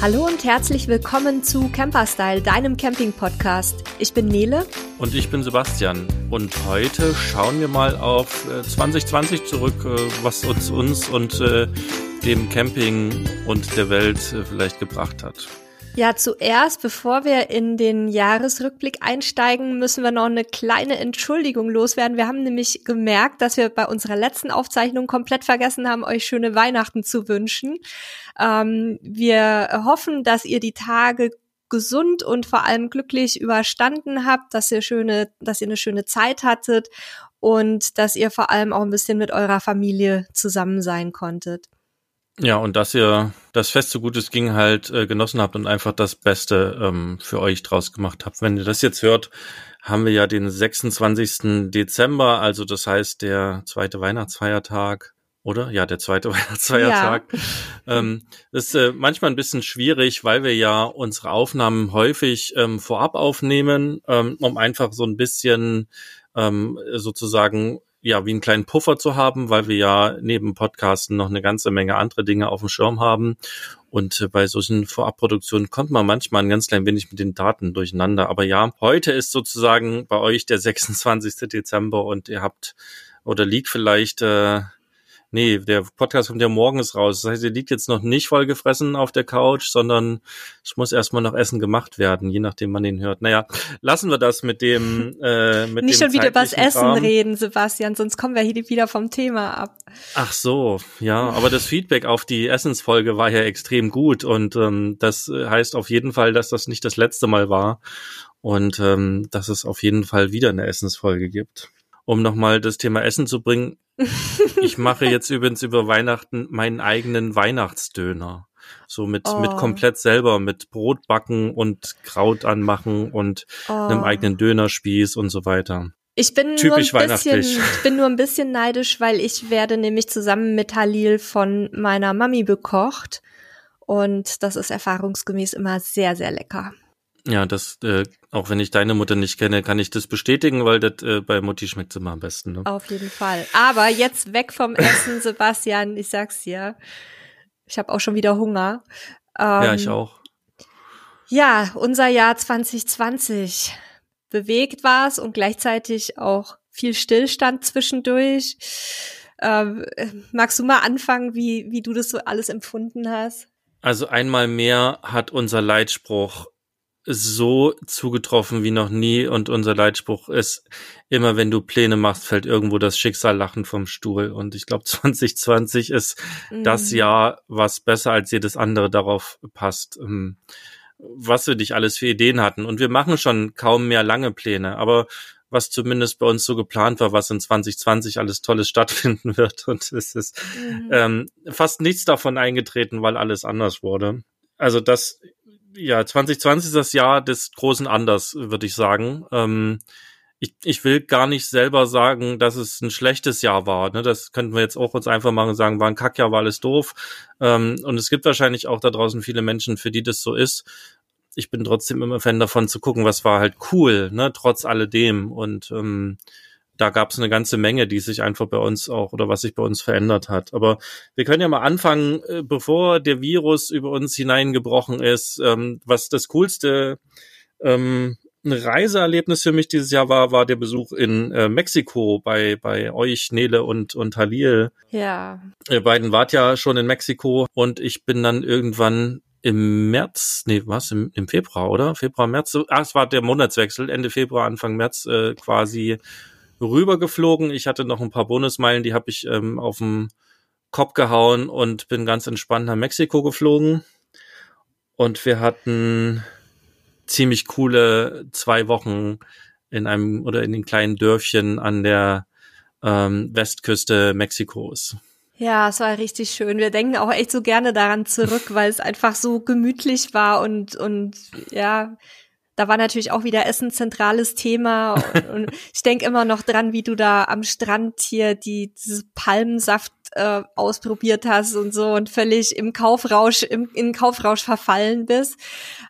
Hallo und herzlich willkommen zu Camperstyle, deinem Camping-Podcast. Ich bin Nele. Und ich bin Sebastian. Und heute schauen wir mal auf 2020 äh, zurück, äh, was uns, uns und äh, dem Camping und der Welt vielleicht gebracht hat. Ja, zuerst, bevor wir in den Jahresrückblick einsteigen, müssen wir noch eine kleine Entschuldigung loswerden. Wir haben nämlich gemerkt, dass wir bei unserer letzten Aufzeichnung komplett vergessen haben, euch schöne Weihnachten zu wünschen. Ähm, wir hoffen, dass ihr die Tage gesund und vor allem glücklich überstanden habt, dass ihr schöne, dass ihr eine schöne Zeit hattet und dass ihr vor allem auch ein bisschen mit eurer Familie zusammen sein konntet. Ja, und dass ihr das Fest so gut es ging halt äh, genossen habt und einfach das Beste ähm, für euch draus gemacht habt. Wenn ihr das jetzt hört, haben wir ja den 26. Dezember, also das heißt der zweite Weihnachtsfeiertag, oder? Ja, der zweite Weihnachtsfeiertag. Ja. Ähm, ist äh, manchmal ein bisschen schwierig, weil wir ja unsere Aufnahmen häufig ähm, vorab aufnehmen, ähm, um einfach so ein bisschen ähm, sozusagen ja, wie einen kleinen Puffer zu haben, weil wir ja neben Podcasten noch eine ganze Menge andere Dinge auf dem Schirm haben. Und äh, bei solchen Vorabproduktionen kommt man manchmal ein ganz klein wenig mit den Daten durcheinander. Aber ja, heute ist sozusagen bei euch der 26. Dezember und ihr habt oder liegt vielleicht äh, nee, der Podcast kommt ja morgens raus. Das heißt, ihr liegt jetzt noch nicht vollgefressen auf der Couch, sondern es muss erstmal noch Essen gemacht werden, je nachdem man ihn hört. Naja, lassen wir das mit dem äh, mit Nicht dem schon wieder übers Essen Rahmen. reden, Sebastian, sonst kommen wir hier wieder vom Thema ab. Ach so, ja, aber das Feedback auf die Essensfolge war ja extrem gut und ähm, das heißt auf jeden Fall, dass das nicht das letzte Mal war und ähm, dass es auf jeden Fall wieder eine Essensfolge gibt um nochmal das Thema Essen zu bringen, ich mache jetzt übrigens über Weihnachten meinen eigenen Weihnachtsdöner. So mit, oh. mit komplett selber, mit Brot backen und Kraut anmachen und oh. einem eigenen Dönerspieß und so weiter. Ich bin Typisch nur ein bisschen, ich bin nur ein bisschen neidisch, weil ich werde nämlich zusammen mit Halil von meiner Mami bekocht. Und das ist erfahrungsgemäß immer sehr, sehr lecker. Ja, das, äh, auch wenn ich deine Mutter nicht kenne, kann ich das bestätigen, weil das äh, bei Mutti schmeckt immer am besten. Ne? Auf jeden Fall. Aber jetzt weg vom Essen, Sebastian, ich sag's dir. Ich habe auch schon wieder Hunger. Ähm, ja, ich auch. Ja, unser Jahr 2020. Bewegt war's und gleichzeitig auch viel Stillstand zwischendurch. Ähm, magst du mal anfangen, wie, wie du das so alles empfunden hast? Also einmal mehr hat unser Leitspruch so zugetroffen wie noch nie und unser Leitspruch ist immer, wenn du Pläne machst, fällt irgendwo das Schicksal lachen vom Stuhl und ich glaube 2020 ist mhm. das Jahr, was besser als jedes andere darauf passt, ähm, was wir dich alles für Ideen hatten und wir machen schon kaum mehr lange Pläne, aber was zumindest bei uns so geplant war, was in 2020 alles Tolles stattfinden wird und es ist mhm. ähm, fast nichts davon eingetreten, weil alles anders wurde. Also das ja, 2020 ist das Jahr des großen Anders, würde ich sagen. Ähm, ich, ich will gar nicht selber sagen, dass es ein schlechtes Jahr war. Ne? Das könnten wir jetzt auch uns einfach machen und sagen, war ein Kackjahr, war alles doof. Ähm, und es gibt wahrscheinlich auch da draußen viele Menschen, für die das so ist. Ich bin trotzdem immer Fan davon zu gucken, was war halt cool, ne, trotz alledem. Und ähm, da gab es eine ganze Menge, die sich einfach bei uns auch oder was sich bei uns verändert hat. Aber wir können ja mal anfangen, äh, bevor der Virus über uns hineingebrochen ist, ähm, was das coolste ähm, Reiseerlebnis für mich dieses Jahr war, war der Besuch in äh, Mexiko bei, bei euch, Nele und, und Halil. Ja. Ihr beiden wart ja schon in Mexiko und ich bin dann irgendwann im März, nee, was, im, im Februar, oder? Februar, März, ah, es war der Monatswechsel, Ende Februar, Anfang März äh, quasi rübergeflogen. Ich hatte noch ein paar Bonusmeilen, die habe ich ähm, auf dem Kopf gehauen und bin ganz entspannt nach Mexiko geflogen. Und wir hatten ziemlich coole zwei Wochen in einem oder in den kleinen Dörfchen an der ähm, Westküste Mexikos. Ja, es war richtig schön. Wir denken auch echt so gerne daran zurück, weil es einfach so gemütlich war und und ja, da war natürlich auch wieder Essen zentrales Thema. Und, und ich denke immer noch dran, wie du da am Strand hier die dieses Palmensaft äh, ausprobiert hast und so und völlig im Kaufrausch, im, in Kaufrausch verfallen bist.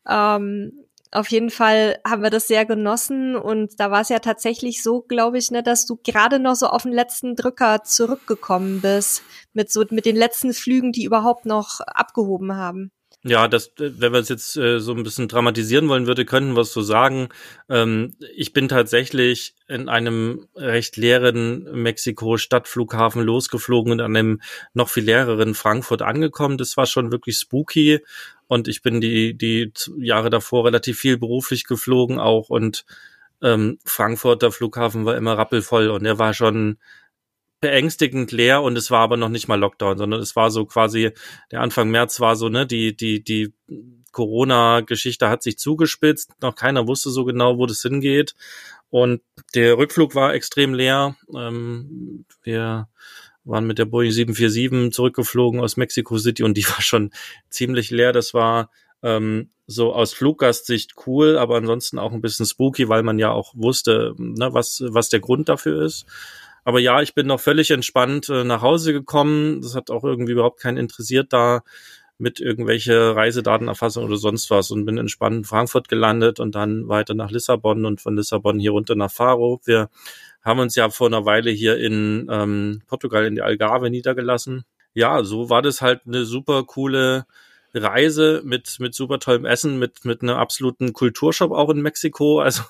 Ähm, auf jeden Fall haben wir das sehr genossen und da war es ja tatsächlich so, glaube ich, ne, dass du gerade noch so auf den letzten Drücker zurückgekommen bist mit so mit den letzten Flügen, die überhaupt noch abgehoben haben. Ja, das, wenn wir es jetzt äh, so ein bisschen dramatisieren wollen würde, könnten wir es so sagen. Ähm, ich bin tatsächlich in einem recht leeren Mexiko-Stadtflughafen losgeflogen und an einem noch viel leereren Frankfurt angekommen. Das war schon wirklich spooky. Und ich bin die, die Jahre davor relativ viel beruflich geflogen auch und ähm, Frankfurter Flughafen war immer rappelvoll und er war schon beängstigend leer und es war aber noch nicht mal Lockdown, sondern es war so quasi, der Anfang März war so, ne, die, die, die Corona-Geschichte hat sich zugespitzt, noch keiner wusste so genau, wo das hingeht. Und der Rückflug war extrem leer. Ähm, wir waren mit der Boeing 747 zurückgeflogen aus Mexico City und die war schon ziemlich leer. Das war ähm, so aus Fluggastsicht cool, aber ansonsten auch ein bisschen spooky, weil man ja auch wusste, ne, was, was der Grund dafür ist. Aber ja, ich bin noch völlig entspannt äh, nach Hause gekommen. Das hat auch irgendwie überhaupt keinen interessiert da mit irgendwelche Reisedatenerfassung oder sonst was und bin entspannt in Frankfurt gelandet und dann weiter nach Lissabon und von Lissabon hier runter nach Faro. Wir haben uns ja vor einer Weile hier in ähm, Portugal in die Algarve niedergelassen. Ja, so war das halt eine super coole Reise mit mit super tollem Essen, mit mit einem absoluten Kulturshop auch in Mexiko. Also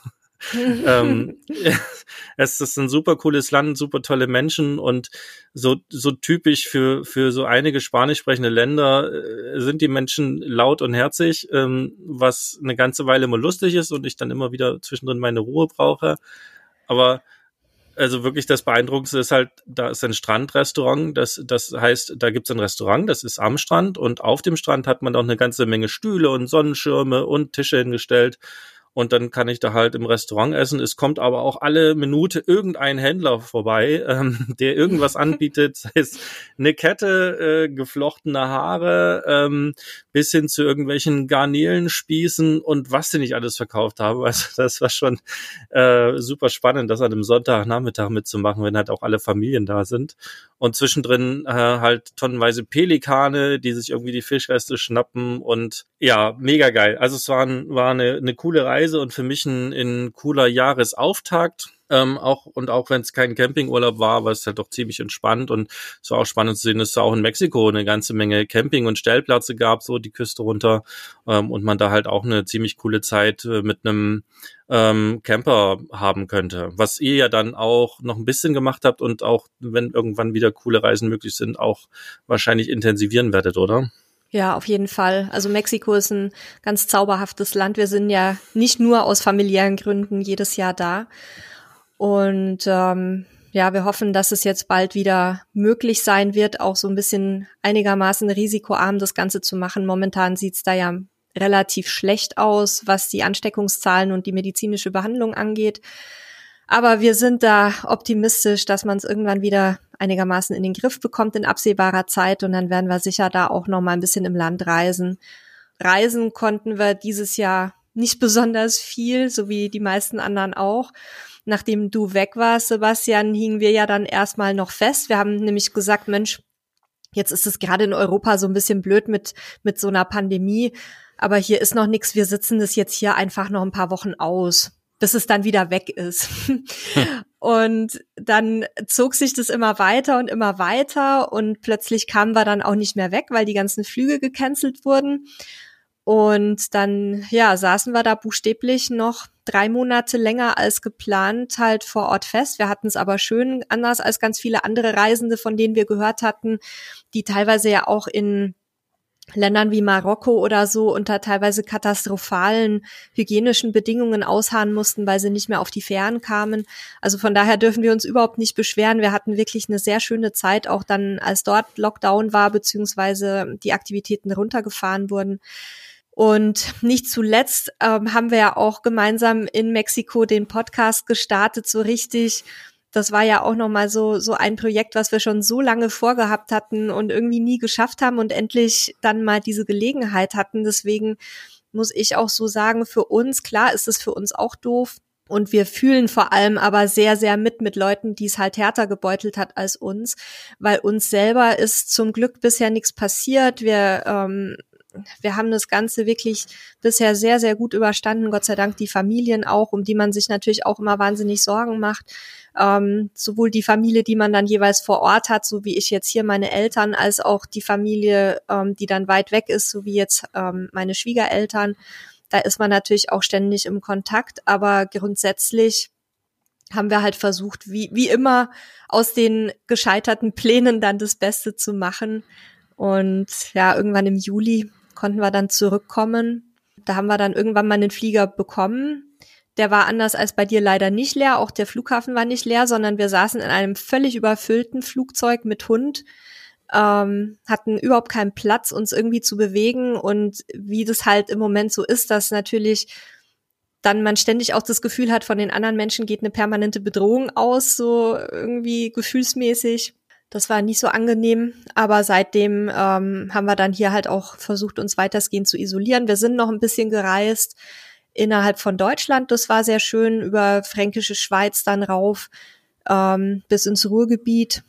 ähm, es ist ein super cooles Land, super tolle Menschen und so, so typisch für, für so einige spanisch sprechende Länder äh, sind die Menschen laut und herzig, ähm, was eine ganze Weile immer lustig ist und ich dann immer wieder zwischendrin meine Ruhe brauche. Aber also wirklich das Beeindruckendste ist halt, da ist ein Strandrestaurant. Das, das heißt, da gibt's ein Restaurant, das ist am Strand und auf dem Strand hat man auch eine ganze Menge Stühle und Sonnenschirme und Tische hingestellt und dann kann ich da halt im Restaurant essen. Es kommt aber auch alle Minute irgendein Händler vorbei, ähm, der irgendwas anbietet, sei es eine Kette, äh, geflochtene Haare, ähm, bis hin zu irgendwelchen Garnelenspießen und was sie nicht alles verkauft haben. Also das war schon äh, super spannend, das an einem Sonntagnachmittag mitzumachen, wenn halt auch alle Familien da sind. Und zwischendrin äh, halt tonnenweise Pelikane, die sich irgendwie die Fischreste schnappen und ja, mega geil. Also es war, ein, war eine, eine coole Reise und für mich ein, ein cooler Jahresauftakt. Ähm, auch und auch wenn es kein Campingurlaub war, war es halt doch ziemlich entspannt und es war auch spannend zu sehen, dass es auch in Mexiko eine ganze Menge Camping und Stellplätze gab, so die Küste runter ähm, und man da halt auch eine ziemlich coole Zeit äh, mit einem ähm, Camper haben könnte. Was ihr ja dann auch noch ein bisschen gemacht habt und auch, wenn irgendwann wieder coole Reisen möglich sind, auch wahrscheinlich intensivieren werdet, oder? Ja, auf jeden Fall. Also Mexiko ist ein ganz zauberhaftes Land. Wir sind ja nicht nur aus familiären Gründen jedes Jahr da. Und ähm, ja, wir hoffen, dass es jetzt bald wieder möglich sein wird, auch so ein bisschen einigermaßen risikoarm das Ganze zu machen. Momentan sieht's da ja relativ schlecht aus, was die Ansteckungszahlen und die medizinische Behandlung angeht. Aber wir sind da optimistisch, dass man es irgendwann wieder einigermaßen in den Griff bekommt in absehbarer Zeit und dann werden wir sicher da auch noch mal ein bisschen im Land reisen. Reisen konnten wir dieses Jahr nicht besonders viel, so wie die meisten anderen auch. Nachdem du weg warst, Sebastian, hingen wir ja dann erstmal noch fest. Wir haben nämlich gesagt, Mensch, jetzt ist es gerade in Europa so ein bisschen blöd mit, mit so einer Pandemie aber hier ist noch nichts, wir sitzen das jetzt hier einfach noch ein paar Wochen aus, bis es dann wieder weg ist. und dann zog sich das immer weiter und immer weiter und plötzlich kamen wir dann auch nicht mehr weg, weil die ganzen Flüge gecancelt wurden. Und dann, ja, saßen wir da buchstäblich noch drei Monate länger als geplant halt vor Ort fest. Wir hatten es aber schön anders als ganz viele andere Reisende, von denen wir gehört hatten, die teilweise ja auch in Ländern wie Marokko oder so unter teilweise katastrophalen hygienischen Bedingungen ausharren mussten, weil sie nicht mehr auf die Fähren kamen. Also von daher dürfen wir uns überhaupt nicht beschweren. Wir hatten wirklich eine sehr schöne Zeit, auch dann, als dort Lockdown war, beziehungsweise die Aktivitäten runtergefahren wurden. Und nicht zuletzt ähm, haben wir ja auch gemeinsam in Mexiko den Podcast gestartet, so richtig das war ja auch nochmal so, so ein Projekt, was wir schon so lange vorgehabt hatten und irgendwie nie geschafft haben und endlich dann mal diese Gelegenheit hatten. Deswegen muss ich auch so sagen, für uns, klar ist es für uns auch doof. Und wir fühlen vor allem aber sehr, sehr mit mit Leuten, die es halt härter gebeutelt hat als uns, weil uns selber ist zum Glück bisher nichts passiert. Wir ähm, wir haben das Ganze wirklich bisher sehr, sehr gut überstanden. Gott sei Dank die Familien auch, um die man sich natürlich auch immer wahnsinnig Sorgen macht. Ähm, sowohl die Familie, die man dann jeweils vor Ort hat, so wie ich jetzt hier meine Eltern, als auch die Familie, ähm, die dann weit weg ist, so wie jetzt ähm, meine Schwiegereltern. Da ist man natürlich auch ständig im Kontakt, aber grundsätzlich haben wir halt versucht, wie, wie immer, aus den gescheiterten Plänen dann das Beste zu machen. Und ja, irgendwann im Juli konnten wir dann zurückkommen. Da haben wir dann irgendwann mal einen Flieger bekommen. Der war anders als bei dir leider nicht leer. Auch der Flughafen war nicht leer, sondern wir saßen in einem völlig überfüllten Flugzeug mit Hund, ähm, hatten überhaupt keinen Platz, uns irgendwie zu bewegen. Und wie das halt im Moment so ist, dass natürlich dann man ständig auch das Gefühl hat, von den anderen Menschen geht eine permanente Bedrohung aus, so irgendwie gefühlsmäßig. Das war nicht so angenehm, aber seitdem ähm, haben wir dann hier halt auch versucht, uns weitestgehend zu isolieren. Wir sind noch ein bisschen gereist innerhalb von Deutschland. Das war sehr schön, über Fränkische Schweiz dann rauf ähm, bis ins Ruhrgebiet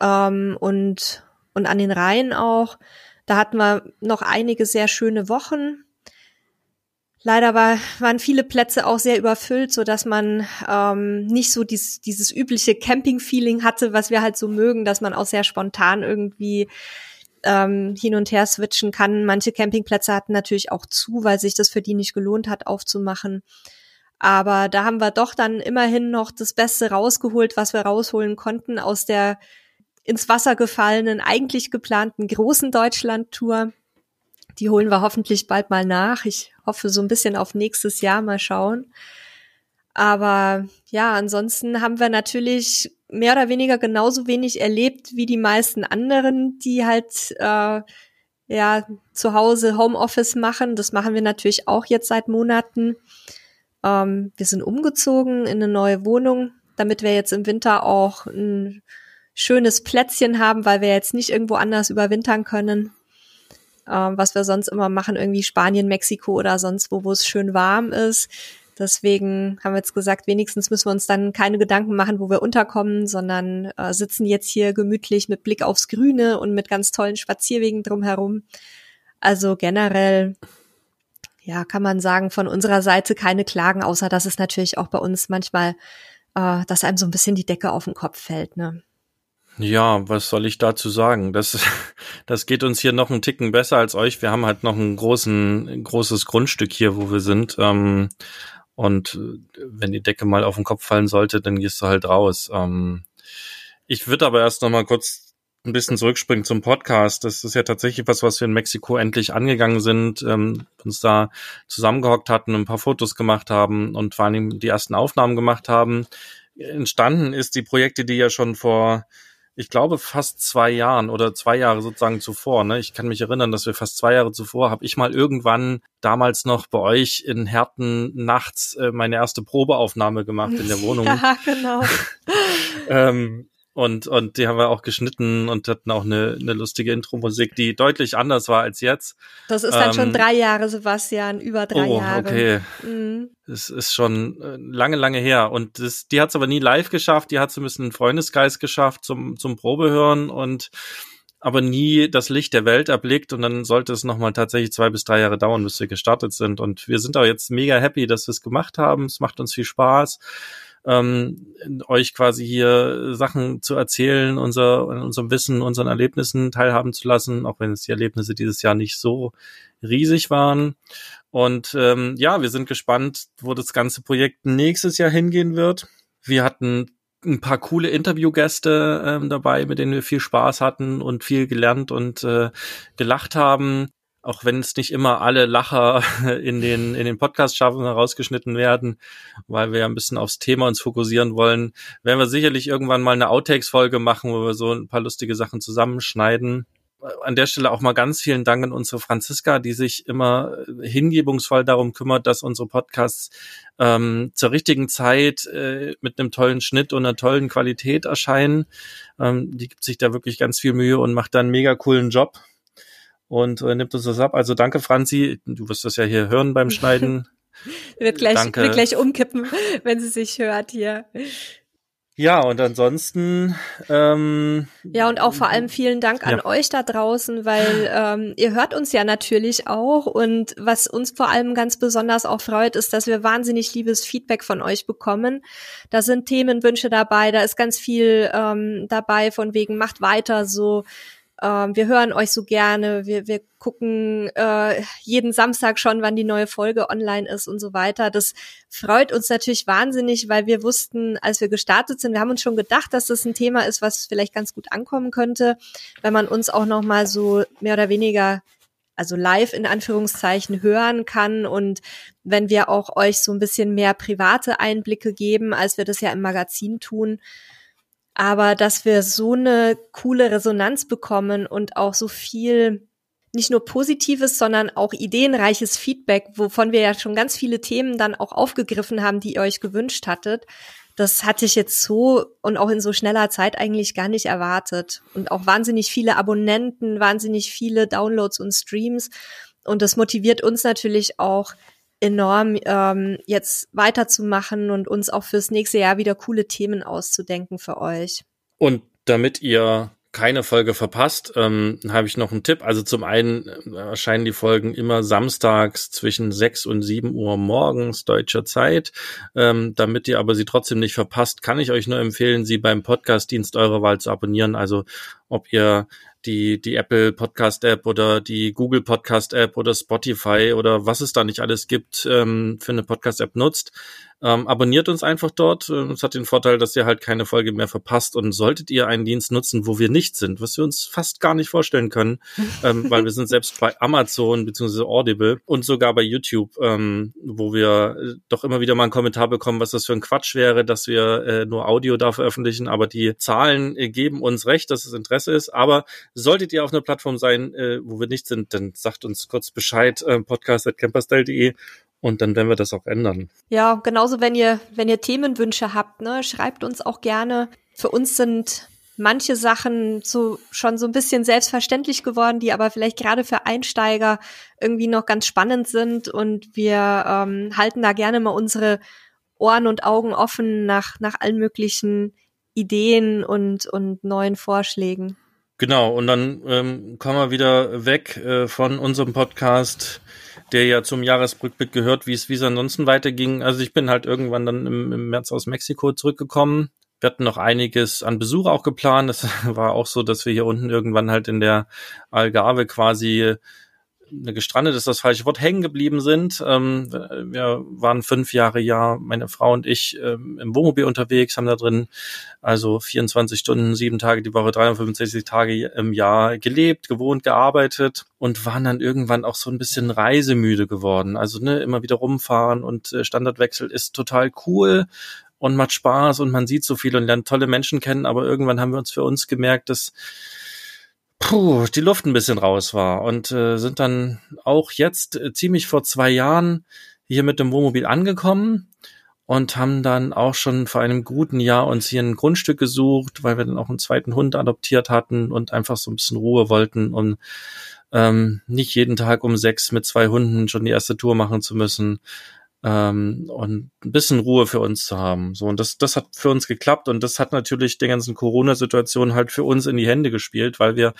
ähm, und, und an den Rhein auch. Da hatten wir noch einige sehr schöne Wochen. Leider war, waren viele Plätze auch sehr überfüllt, so dass man ähm, nicht so dies, dieses übliche Camping-Feeling hatte, was wir halt so mögen, dass man auch sehr spontan irgendwie ähm, hin und her switchen kann. Manche Campingplätze hatten natürlich auch zu, weil sich das für die nicht gelohnt hat, aufzumachen. Aber da haben wir doch dann immerhin noch das Beste rausgeholt, was wir rausholen konnten aus der ins Wasser gefallenen, eigentlich geplanten großen Deutschland-Tour. Die holen wir hoffentlich bald mal nach. Ich hoffe so ein bisschen auf nächstes Jahr mal schauen. Aber ja, ansonsten haben wir natürlich mehr oder weniger genauso wenig erlebt wie die meisten anderen, die halt äh, ja zu Hause Homeoffice machen. Das machen wir natürlich auch jetzt seit Monaten. Ähm, wir sind umgezogen in eine neue Wohnung, damit wir jetzt im Winter auch ein schönes Plätzchen haben, weil wir jetzt nicht irgendwo anders überwintern können ähm, was wir sonst immer machen, irgendwie Spanien, Mexiko oder sonst wo, wo es schön warm ist. Deswegen haben wir jetzt gesagt, wenigstens müssen wir uns dann keine Gedanken machen, wo wir unterkommen, sondern äh, sitzen jetzt hier gemütlich mit Blick aufs Grüne und mit ganz tollen Spazierwegen drumherum. Also generell, ja, kann man sagen, von unserer Seite keine Klagen, außer dass es natürlich auch bei uns manchmal, äh, dass einem so ein bisschen die Decke auf den Kopf fällt, ne? Ja, was soll ich dazu sagen? Das, das geht uns hier noch einen Ticken besser als euch. Wir haben halt noch ein großen, großes Grundstück hier, wo wir sind. Ähm, und äh, wenn die Decke mal auf den Kopf fallen sollte, dann gehst du halt raus. Ähm, ich würde aber erst noch mal kurz ein bisschen zurückspringen zum Podcast. Das ist ja tatsächlich was, was wir in Mexiko endlich angegangen sind, ähm, uns da zusammengehockt hatten, ein paar Fotos gemacht haben und vor allem die ersten Aufnahmen gemacht haben. Entstanden ist die Projekte, die ja schon vor ich glaube, fast zwei Jahren oder zwei Jahre sozusagen zuvor. Ne? Ich kann mich erinnern, dass wir fast zwei Jahre zuvor habe ich mal irgendwann damals noch bei euch in Herten nachts äh, meine erste Probeaufnahme gemacht in der Wohnung. Ja, genau. ähm, und, und die haben wir auch geschnitten und hatten auch eine, eine lustige Intro-Musik, die deutlich anders war als jetzt. Das ist dann ähm, schon drei Jahre, Sebastian, über drei oh, Jahre. okay. Mhm. Das ist schon äh, lange, lange her. Und das, die hat es aber nie live geschafft, die hat es ein bisschen Freundesgeist geschafft zum, zum Probehören und aber nie das Licht der Welt erblickt und dann sollte es nochmal tatsächlich zwei bis drei Jahre dauern, bis wir gestartet sind. Und wir sind auch jetzt mega happy, dass wir es gemacht haben. Es macht uns viel Spaß ähm, euch quasi hier Sachen zu erzählen, unser, unserem Wissen, unseren Erlebnissen teilhaben zu lassen, auch wenn es die Erlebnisse dieses Jahr nicht so riesig waren. Und ähm, ja, wir sind gespannt, wo das ganze Projekt nächstes Jahr hingehen wird. Wir hatten ein paar coole Interviewgäste ähm, dabei, mit denen wir viel Spaß hatten und viel gelernt und äh, gelacht haben auch wenn es nicht immer alle Lacher in den, in den Podcast schaffen, herausgeschnitten werden, weil wir ja ein bisschen aufs Thema uns fokussieren wollen, werden wir sicherlich irgendwann mal eine Outtakes-Folge machen, wo wir so ein paar lustige Sachen zusammenschneiden. An der Stelle auch mal ganz vielen Dank an unsere Franziska, die sich immer hingebungsvoll darum kümmert, dass unsere Podcasts ähm, zur richtigen Zeit äh, mit einem tollen Schnitt und einer tollen Qualität erscheinen. Ähm, die gibt sich da wirklich ganz viel Mühe und macht da einen mega coolen Job und äh, nimmt uns das ab. Also danke, Franzi. Du wirst das ja hier hören beim Schneiden. wird gleich, danke. wird gleich umkippen, wenn sie sich hört hier. Ja, und ansonsten. Ähm, ja, und auch vor allem vielen Dank an ja. euch da draußen, weil ähm, ihr hört uns ja natürlich auch. Und was uns vor allem ganz besonders auch freut, ist, dass wir wahnsinnig liebes Feedback von euch bekommen. Da sind Themenwünsche dabei, da ist ganz viel ähm, dabei, von wegen macht weiter so. Ähm, wir hören euch so gerne, wir, wir gucken äh, jeden Samstag schon, wann die neue Folge online ist und so weiter. Das freut uns natürlich wahnsinnig, weil wir wussten, als wir gestartet sind, wir haben uns schon gedacht, dass das ein Thema ist, was vielleicht ganz gut ankommen könnte, wenn man uns auch noch mal so mehr oder weniger also live in Anführungszeichen hören kann und wenn wir auch euch so ein bisschen mehr private Einblicke geben, als wir das ja im Magazin tun, aber dass wir so eine coole Resonanz bekommen und auch so viel nicht nur positives, sondern auch ideenreiches Feedback, wovon wir ja schon ganz viele Themen dann auch aufgegriffen haben, die ihr euch gewünscht hattet. Das hatte ich jetzt so und auch in so schneller Zeit eigentlich gar nicht erwartet. Und auch wahnsinnig viele Abonnenten, wahnsinnig viele Downloads und Streams. Und das motiviert uns natürlich auch, enorm ähm, jetzt weiterzumachen und uns auch fürs nächste Jahr wieder coole Themen auszudenken für euch. Und damit ihr keine Folge verpasst, ähm, habe ich noch einen Tipp. Also zum einen äh, erscheinen die Folgen immer samstags zwischen 6 und 7 Uhr morgens deutscher Zeit. Ähm, damit ihr aber sie trotzdem nicht verpasst, kann ich euch nur empfehlen, sie beim Podcast-Dienst eurer Wahl zu abonnieren. Also ob ihr die, die Apple Podcast App oder die Google Podcast App oder Spotify oder was es da nicht alles gibt ähm, für eine Podcast App nutzt. Ähm, abonniert uns einfach dort. Ähm, es hat den Vorteil, dass ihr halt keine Folge mehr verpasst. Und solltet ihr einen Dienst nutzen, wo wir nicht sind, was wir uns fast gar nicht vorstellen können, ähm, weil wir sind selbst bei Amazon bzw. Audible und sogar bei YouTube, ähm, wo wir äh, doch immer wieder mal einen Kommentar bekommen, was das für ein Quatsch wäre, dass wir äh, nur Audio da veröffentlichen. Aber die Zahlen äh, geben uns recht, dass es Interesse ist. Aber solltet ihr auf einer Plattform sein, äh, wo wir nicht sind, dann sagt uns kurz Bescheid, äh, podcast.camperstyle.de und dann werden wir das auch ändern. Ja, genauso wenn ihr, wenn ihr Themenwünsche habt, ne, schreibt uns auch gerne. Für uns sind manche Sachen so schon so ein bisschen selbstverständlich geworden, die aber vielleicht gerade für Einsteiger irgendwie noch ganz spannend sind und wir ähm, halten da gerne mal unsere Ohren und Augen offen nach nach allen möglichen Ideen und und neuen Vorschlägen. Genau, und dann ähm, kommen wir wieder weg äh, von unserem Podcast der ja zum Jahresrückblick gehört, wie es wie es ansonsten weiterging. Also ich bin halt irgendwann dann im, im März aus Mexiko zurückgekommen. Wir hatten noch einiges an Besuch auch geplant. Das war auch so, dass wir hier unten irgendwann halt in der Algarve quasi eine gestrandet ist das falsche Wort, hängen geblieben sind. Ähm, wir waren fünf Jahre ja, meine Frau und ich, ähm, im Wohnmobil unterwegs, haben da drin also 24 Stunden, sieben Tage die Woche, 365 Tage im Jahr gelebt, gewohnt, gearbeitet und waren dann irgendwann auch so ein bisschen reisemüde geworden. Also ne, immer wieder rumfahren und äh, Standardwechsel ist total cool und macht Spaß und man sieht so viel und lernt tolle Menschen kennen, aber irgendwann haben wir uns für uns gemerkt, dass puh, die Luft ein bisschen raus war und äh, sind dann auch jetzt äh, ziemlich vor zwei Jahren hier mit dem Wohnmobil angekommen und haben dann auch schon vor einem guten Jahr uns hier ein Grundstück gesucht, weil wir dann auch einen zweiten Hund adoptiert hatten und einfach so ein bisschen Ruhe wollten, um ähm, nicht jeden Tag um sechs mit zwei Hunden schon die erste Tour machen zu müssen, ähm, und ein bisschen Ruhe für uns zu haben. So und das das hat für uns geklappt und das hat natürlich der ganzen Corona-Situation halt für uns in die Hände gespielt, weil wir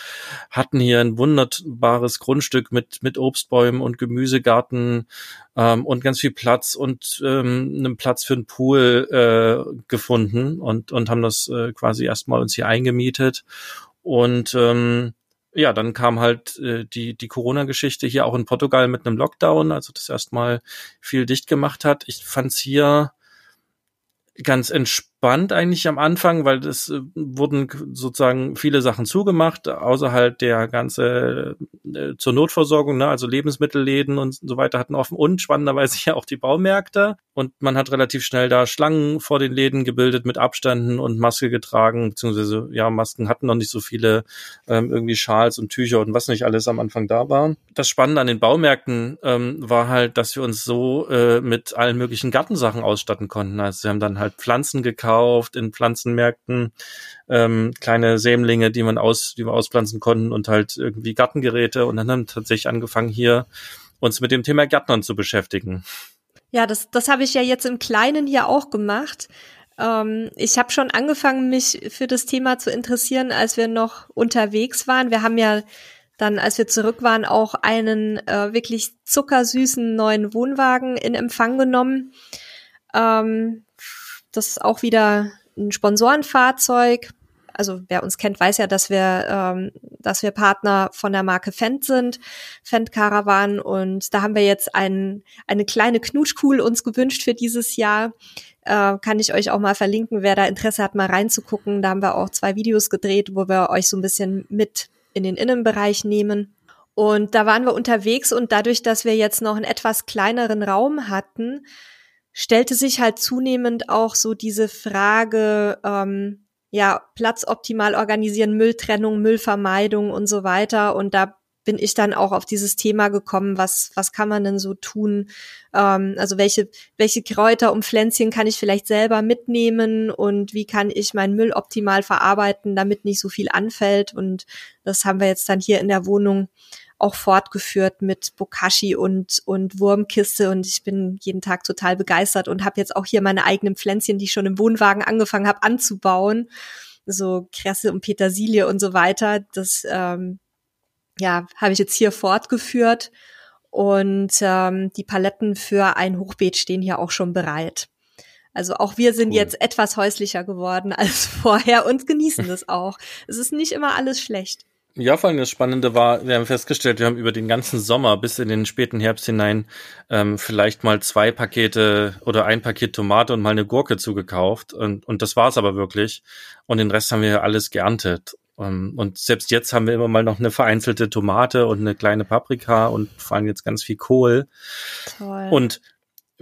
hatten hier ein wunderbares Grundstück mit mit Obstbäumen und Gemüsegarten ähm, und ganz viel Platz und ähm, einen Platz für einen Pool äh, gefunden und und haben das äh, quasi erstmal uns hier eingemietet und ähm, ja, dann kam halt äh, die, die Corona-Geschichte hier auch in Portugal mit einem Lockdown, also das erstmal viel dicht gemacht hat. Ich fand's hier ganz entspannt eigentlich am Anfang, weil es äh, wurden sozusagen viele Sachen zugemacht, außer halt der ganze äh, zur Notversorgung, ne, also Lebensmittelläden und so weiter hatten offen und spannenderweise ja auch die Baumärkte. Und man hat relativ schnell da Schlangen vor den Läden gebildet mit Abständen und Maske getragen, beziehungsweise ja, Masken hatten noch nicht so viele, ähm, irgendwie Schals und Tücher und was nicht alles am Anfang da war. Das Spannende an den Baumärkten ähm, war halt, dass wir uns so äh, mit allen möglichen Gartensachen ausstatten konnten. Also wir haben dann halt Pflanzen gekauft in Pflanzenmärkten, ähm, kleine Sämlinge, die man aus, die wir auspflanzen konnten und halt irgendwie Gartengeräte und dann haben wir tatsächlich angefangen hier uns mit dem Thema Gärtnern zu beschäftigen. Ja, das, das habe ich ja jetzt im Kleinen hier auch gemacht. Ähm, ich habe schon angefangen, mich für das Thema zu interessieren, als wir noch unterwegs waren. Wir haben ja dann, als wir zurück waren, auch einen äh, wirklich zuckersüßen neuen Wohnwagen in Empfang genommen. Ähm, das ist auch wieder ein Sponsorenfahrzeug. Also wer uns kennt, weiß ja, dass wir, ähm, dass wir Partner von der Marke Fendt sind, Fendt Caravan. Und da haben wir jetzt ein, eine kleine Knutschkuhl uns gewünscht für dieses Jahr. Äh, kann ich euch auch mal verlinken, wer da Interesse hat, mal reinzugucken. Da haben wir auch zwei Videos gedreht, wo wir euch so ein bisschen mit in den Innenbereich nehmen. Und da waren wir unterwegs und dadurch, dass wir jetzt noch einen etwas kleineren Raum hatten, stellte sich halt zunehmend auch so diese Frage, ähm, ja, Platz optimal organisieren, Mülltrennung, Müllvermeidung und so weiter. Und da bin ich dann auch auf dieses Thema gekommen, was, was kann man denn so tun? Ähm, also welche, welche Kräuter und Pflänzchen kann ich vielleicht selber mitnehmen und wie kann ich meinen Müll optimal verarbeiten, damit nicht so viel anfällt? Und das haben wir jetzt dann hier in der Wohnung auch fortgeführt mit Bokashi und, und Wurmkiste und ich bin jeden Tag total begeistert und habe jetzt auch hier meine eigenen Pflänzchen, die ich schon im Wohnwagen angefangen habe anzubauen. So Kresse und Petersilie und so weiter. Das ähm, ja, habe ich jetzt hier fortgeführt. Und ähm, die Paletten für ein Hochbeet stehen hier auch schon bereit. Also auch wir sind cool. jetzt etwas häuslicher geworden als vorher und genießen das auch. Es ist nicht immer alles schlecht. Ja, vor allem das Spannende war, wir haben festgestellt, wir haben über den ganzen Sommer bis in den späten Herbst hinein ähm, vielleicht mal zwei Pakete oder ein Paket Tomate und mal eine Gurke zugekauft. Und, und das war's aber wirklich. Und den Rest haben wir alles geerntet. Um, ähm, und selbst jetzt haben wir immer mal noch eine vereinzelte Tomate und eine kleine Paprika und vor allem jetzt ganz viel Kohl. Toll. Und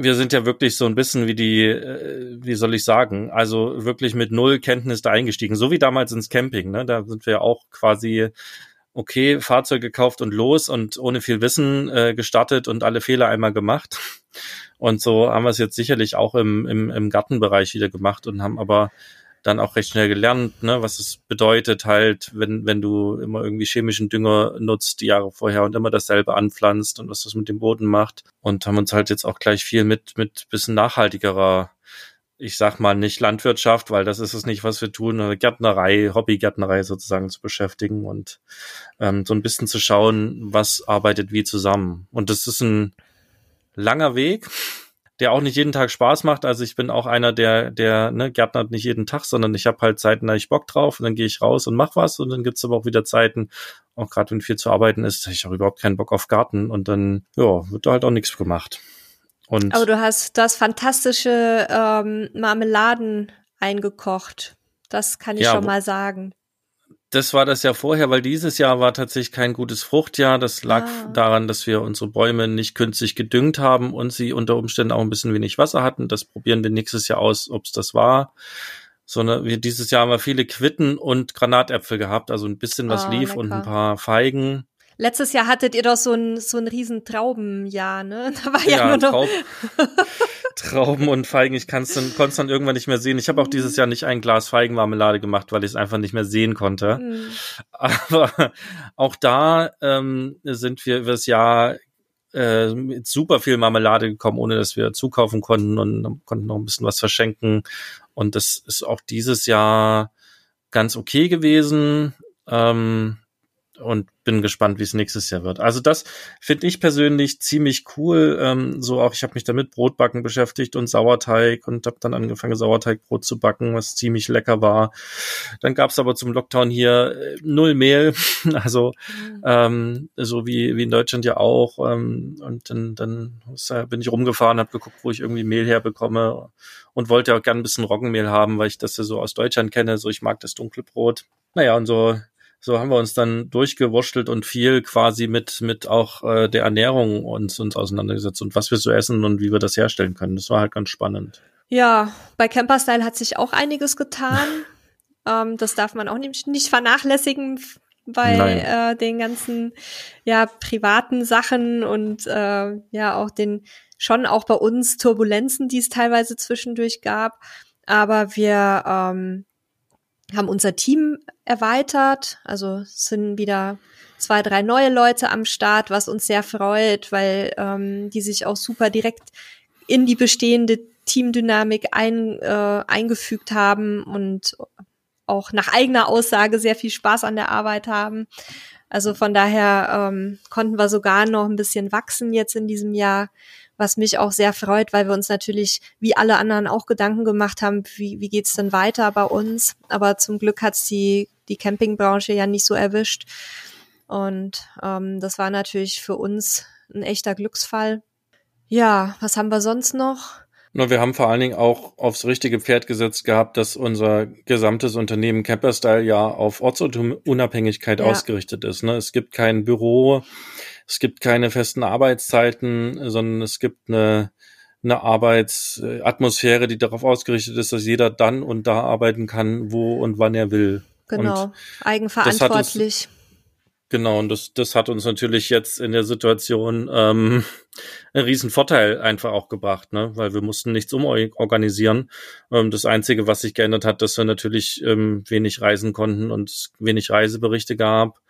wir sind ja wirklich so ein bisschen wie die, äh, wie soll ich sagen, also wirklich mit null Kenntnis da eingestiegen, so wie damals ins Camping. Ne? Da sind wir auch quasi okay, Fahrzeug gekauft und los und ohne viel Wissen äh, gestartet und alle Fehler einmal gemacht. Und so haben wir es jetzt sicherlich auch im, im, im Gartenbereich wieder gemacht und haben aber dann auch recht schnell gelernt, ne, was es bedeutet halt, wenn, wenn du immer irgendwie chemischen Dünger nutzt die Jahre vorher und immer dasselbe anpflanzt und was das mit dem Boden macht. Und haben uns halt jetzt auch gleich viel mit, mit bisschen nachhaltigerer, ich sag mal nicht Landwirtschaft, weil das ist es nicht, was wir tun, Gärtnerei, Hobbygärtnerei sozusagen zu beschäftigen und ähm, so ein bisschen zu schauen, was arbeitet wie zusammen. Und das ist ein langer Weg der auch nicht jeden Tag Spaß macht. Also ich bin auch einer, der, der ne, gärtnert nicht jeden Tag, sondern ich habe halt Zeiten, da ich Bock drauf und dann gehe ich raus und mach was und dann gibt's aber auch wieder Zeiten, auch gerade wenn viel zu arbeiten ist, ich habe überhaupt keinen Bock auf Garten und dann ja, wird da halt auch nichts gemacht. Und aber du hast das fantastische ähm, Marmeladen eingekocht. Das kann ich ja, schon mal sagen das war das Jahr vorher, weil dieses Jahr war tatsächlich kein gutes Fruchtjahr. Das lag ah. daran, dass wir unsere Bäume nicht künstlich gedüngt haben und sie unter Umständen auch ein bisschen wenig Wasser hatten. Das probieren wir nächstes Jahr aus, ob es das war. Sondern wir dieses Jahr haben wir viele Quitten und Granatäpfel gehabt, also ein bisschen was oh, lief lecker. und ein paar Feigen. Letztes Jahr hattet ihr doch so ein, so ein riesen Traubenjahr, ne? Da war ja, ja nur noch Traub, Trauben und Feigen. Ich kann's dann, konnte es dann irgendwann nicht mehr sehen. Ich habe auch dieses Jahr nicht ein Glas Feigenmarmelade gemacht, weil ich es einfach nicht mehr sehen konnte. Mhm. Aber auch da ähm, sind wir über das Jahr äh, mit super viel Marmelade gekommen, ohne dass wir zukaufen konnten und konnten noch ein bisschen was verschenken. Und das ist auch dieses Jahr ganz okay gewesen. Ähm, und bin gespannt, wie es nächstes Jahr wird. Also das finde ich persönlich ziemlich cool. Ähm, so auch, ich habe mich damit Brotbacken beschäftigt und Sauerteig und habe dann angefangen, Sauerteigbrot zu backen, was ziemlich lecker war. Dann gab es aber zum Lockdown hier äh, null Mehl, also mhm. ähm, so wie, wie in Deutschland ja auch. Ähm, und dann, dann bin ich rumgefahren, habe geguckt, wo ich irgendwie Mehl herbekomme und wollte auch gerne ein bisschen Roggenmehl haben, weil ich das ja so aus Deutschland kenne. So, ich mag das dunkle Brot. Naja, und so so haben wir uns dann durchgewurschtelt und viel quasi mit, mit auch äh, der Ernährung uns, uns auseinandergesetzt und was wir so essen und wie wir das herstellen können. Das war halt ganz spannend. Ja, bei Camperstyle hat sich auch einiges getan. ähm, das darf man auch nicht, nicht vernachlässigen bei äh, den ganzen ja privaten Sachen und äh, ja auch den schon auch bei uns Turbulenzen, die es teilweise zwischendurch gab. Aber wir ähm, haben unser Team erweitert. Also sind wieder zwei, drei neue Leute am Start, was uns sehr freut, weil ähm, die sich auch super direkt in die bestehende Teamdynamik ein, äh, eingefügt haben und auch nach eigener Aussage sehr viel Spaß an der Arbeit haben. Also von daher ähm, konnten wir sogar noch ein bisschen wachsen jetzt in diesem Jahr, was mich auch sehr freut, weil wir uns natürlich wie alle anderen auch Gedanken gemacht haben, wie, wie geht's denn weiter bei uns. Aber zum Glück hat's die, die Campingbranche ja nicht so erwischt. Und ähm, das war natürlich für uns ein echter Glücksfall. Ja, was haben wir sonst noch? Nur wir haben vor allen Dingen auch aufs richtige Pferd gesetzt gehabt, dass unser gesamtes Unternehmen Camperstyle ja auf Ortsunabhängigkeit ja. ausgerichtet ist. Ne? Es gibt kein Büro, es gibt keine festen Arbeitszeiten, sondern es gibt eine, eine Arbeitsatmosphäre, die darauf ausgerichtet ist, dass jeder dann und da arbeiten kann, wo und wann er will. Genau, und eigenverantwortlich. Genau, und das, das hat uns natürlich jetzt in der Situation ähm, einen riesen Vorteil einfach auch gebracht, ne? weil wir mussten nichts umorganisieren. Ähm, das Einzige, was sich geändert hat, dass wir natürlich ähm, wenig reisen konnten und wenig Reiseberichte gab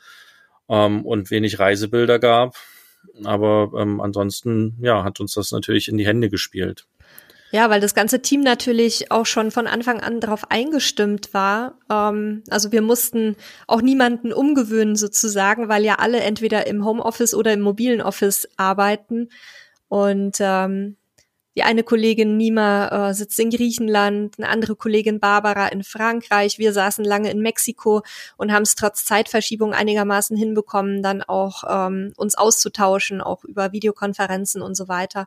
ähm, und wenig Reisebilder gab. Aber ähm, ansonsten, ja, hat uns das natürlich in die Hände gespielt. Ja, weil das ganze Team natürlich auch schon von Anfang an darauf eingestimmt war. Ähm, also wir mussten auch niemanden umgewöhnen sozusagen, weil ja alle entweder im Homeoffice oder im mobilen Office arbeiten. Und ähm, die eine Kollegin Nima äh, sitzt in Griechenland, eine andere Kollegin Barbara in Frankreich. Wir saßen lange in Mexiko und haben es trotz Zeitverschiebung einigermaßen hinbekommen, dann auch ähm, uns auszutauschen, auch über Videokonferenzen und so weiter.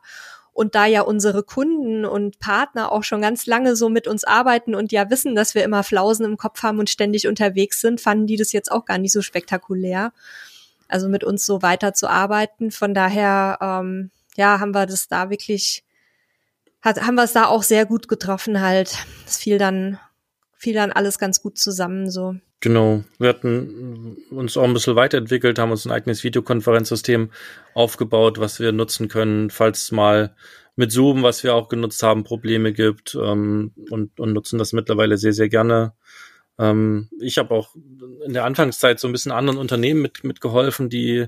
Und da ja unsere Kunden und Partner auch schon ganz lange so mit uns arbeiten und ja wissen, dass wir immer Flausen im Kopf haben und ständig unterwegs sind, fanden die das jetzt auch gar nicht so spektakulär. Also mit uns so weiter zu arbeiten. Von daher, ähm, ja, haben wir das da wirklich, hat, haben wir es da auch sehr gut getroffen halt. Es fiel dann, fiel dann alles ganz gut zusammen so. Genau, wir hatten uns auch ein bisschen weiterentwickelt, haben uns ein eigenes Videokonferenzsystem aufgebaut, was wir nutzen können, falls mal mit Zoom, was wir auch genutzt haben, Probleme gibt ähm, und, und nutzen das mittlerweile sehr, sehr gerne. Ähm, ich habe auch in der Anfangszeit so ein bisschen anderen Unternehmen mit, mitgeholfen, die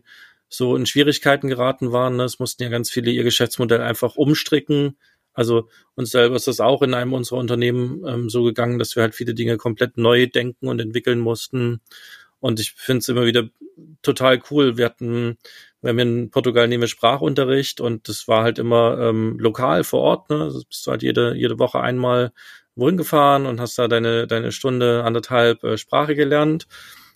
so in Schwierigkeiten geraten waren. Ne? Es mussten ja ganz viele ihr Geschäftsmodell einfach umstricken, also uns selber ist das auch in einem unserer Unternehmen ähm, so gegangen, dass wir halt viele Dinge komplett neu denken und entwickeln mussten. Und ich finde es immer wieder total cool. Wir hatten, wir haben in Portugal nehmen wir Sprachunterricht und das war halt immer ähm, lokal vor Ort. Ne? Also bist du halt jede, jede Woche einmal wohin gefahren und hast da deine, deine Stunde, anderthalb äh, Sprache gelernt.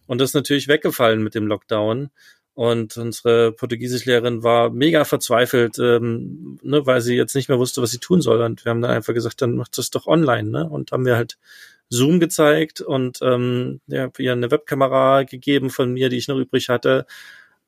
Und das ist natürlich weggefallen mit dem Lockdown. Und unsere Portugiesischlehrerin war mega verzweifelt, ähm, ne, weil sie jetzt nicht mehr wusste, was sie tun soll. Und wir haben dann einfach gesagt, dann macht das doch online, ne? Und haben wir halt Zoom gezeigt und ähm, ja, ihr eine Webkamera gegeben von mir, die ich noch übrig hatte.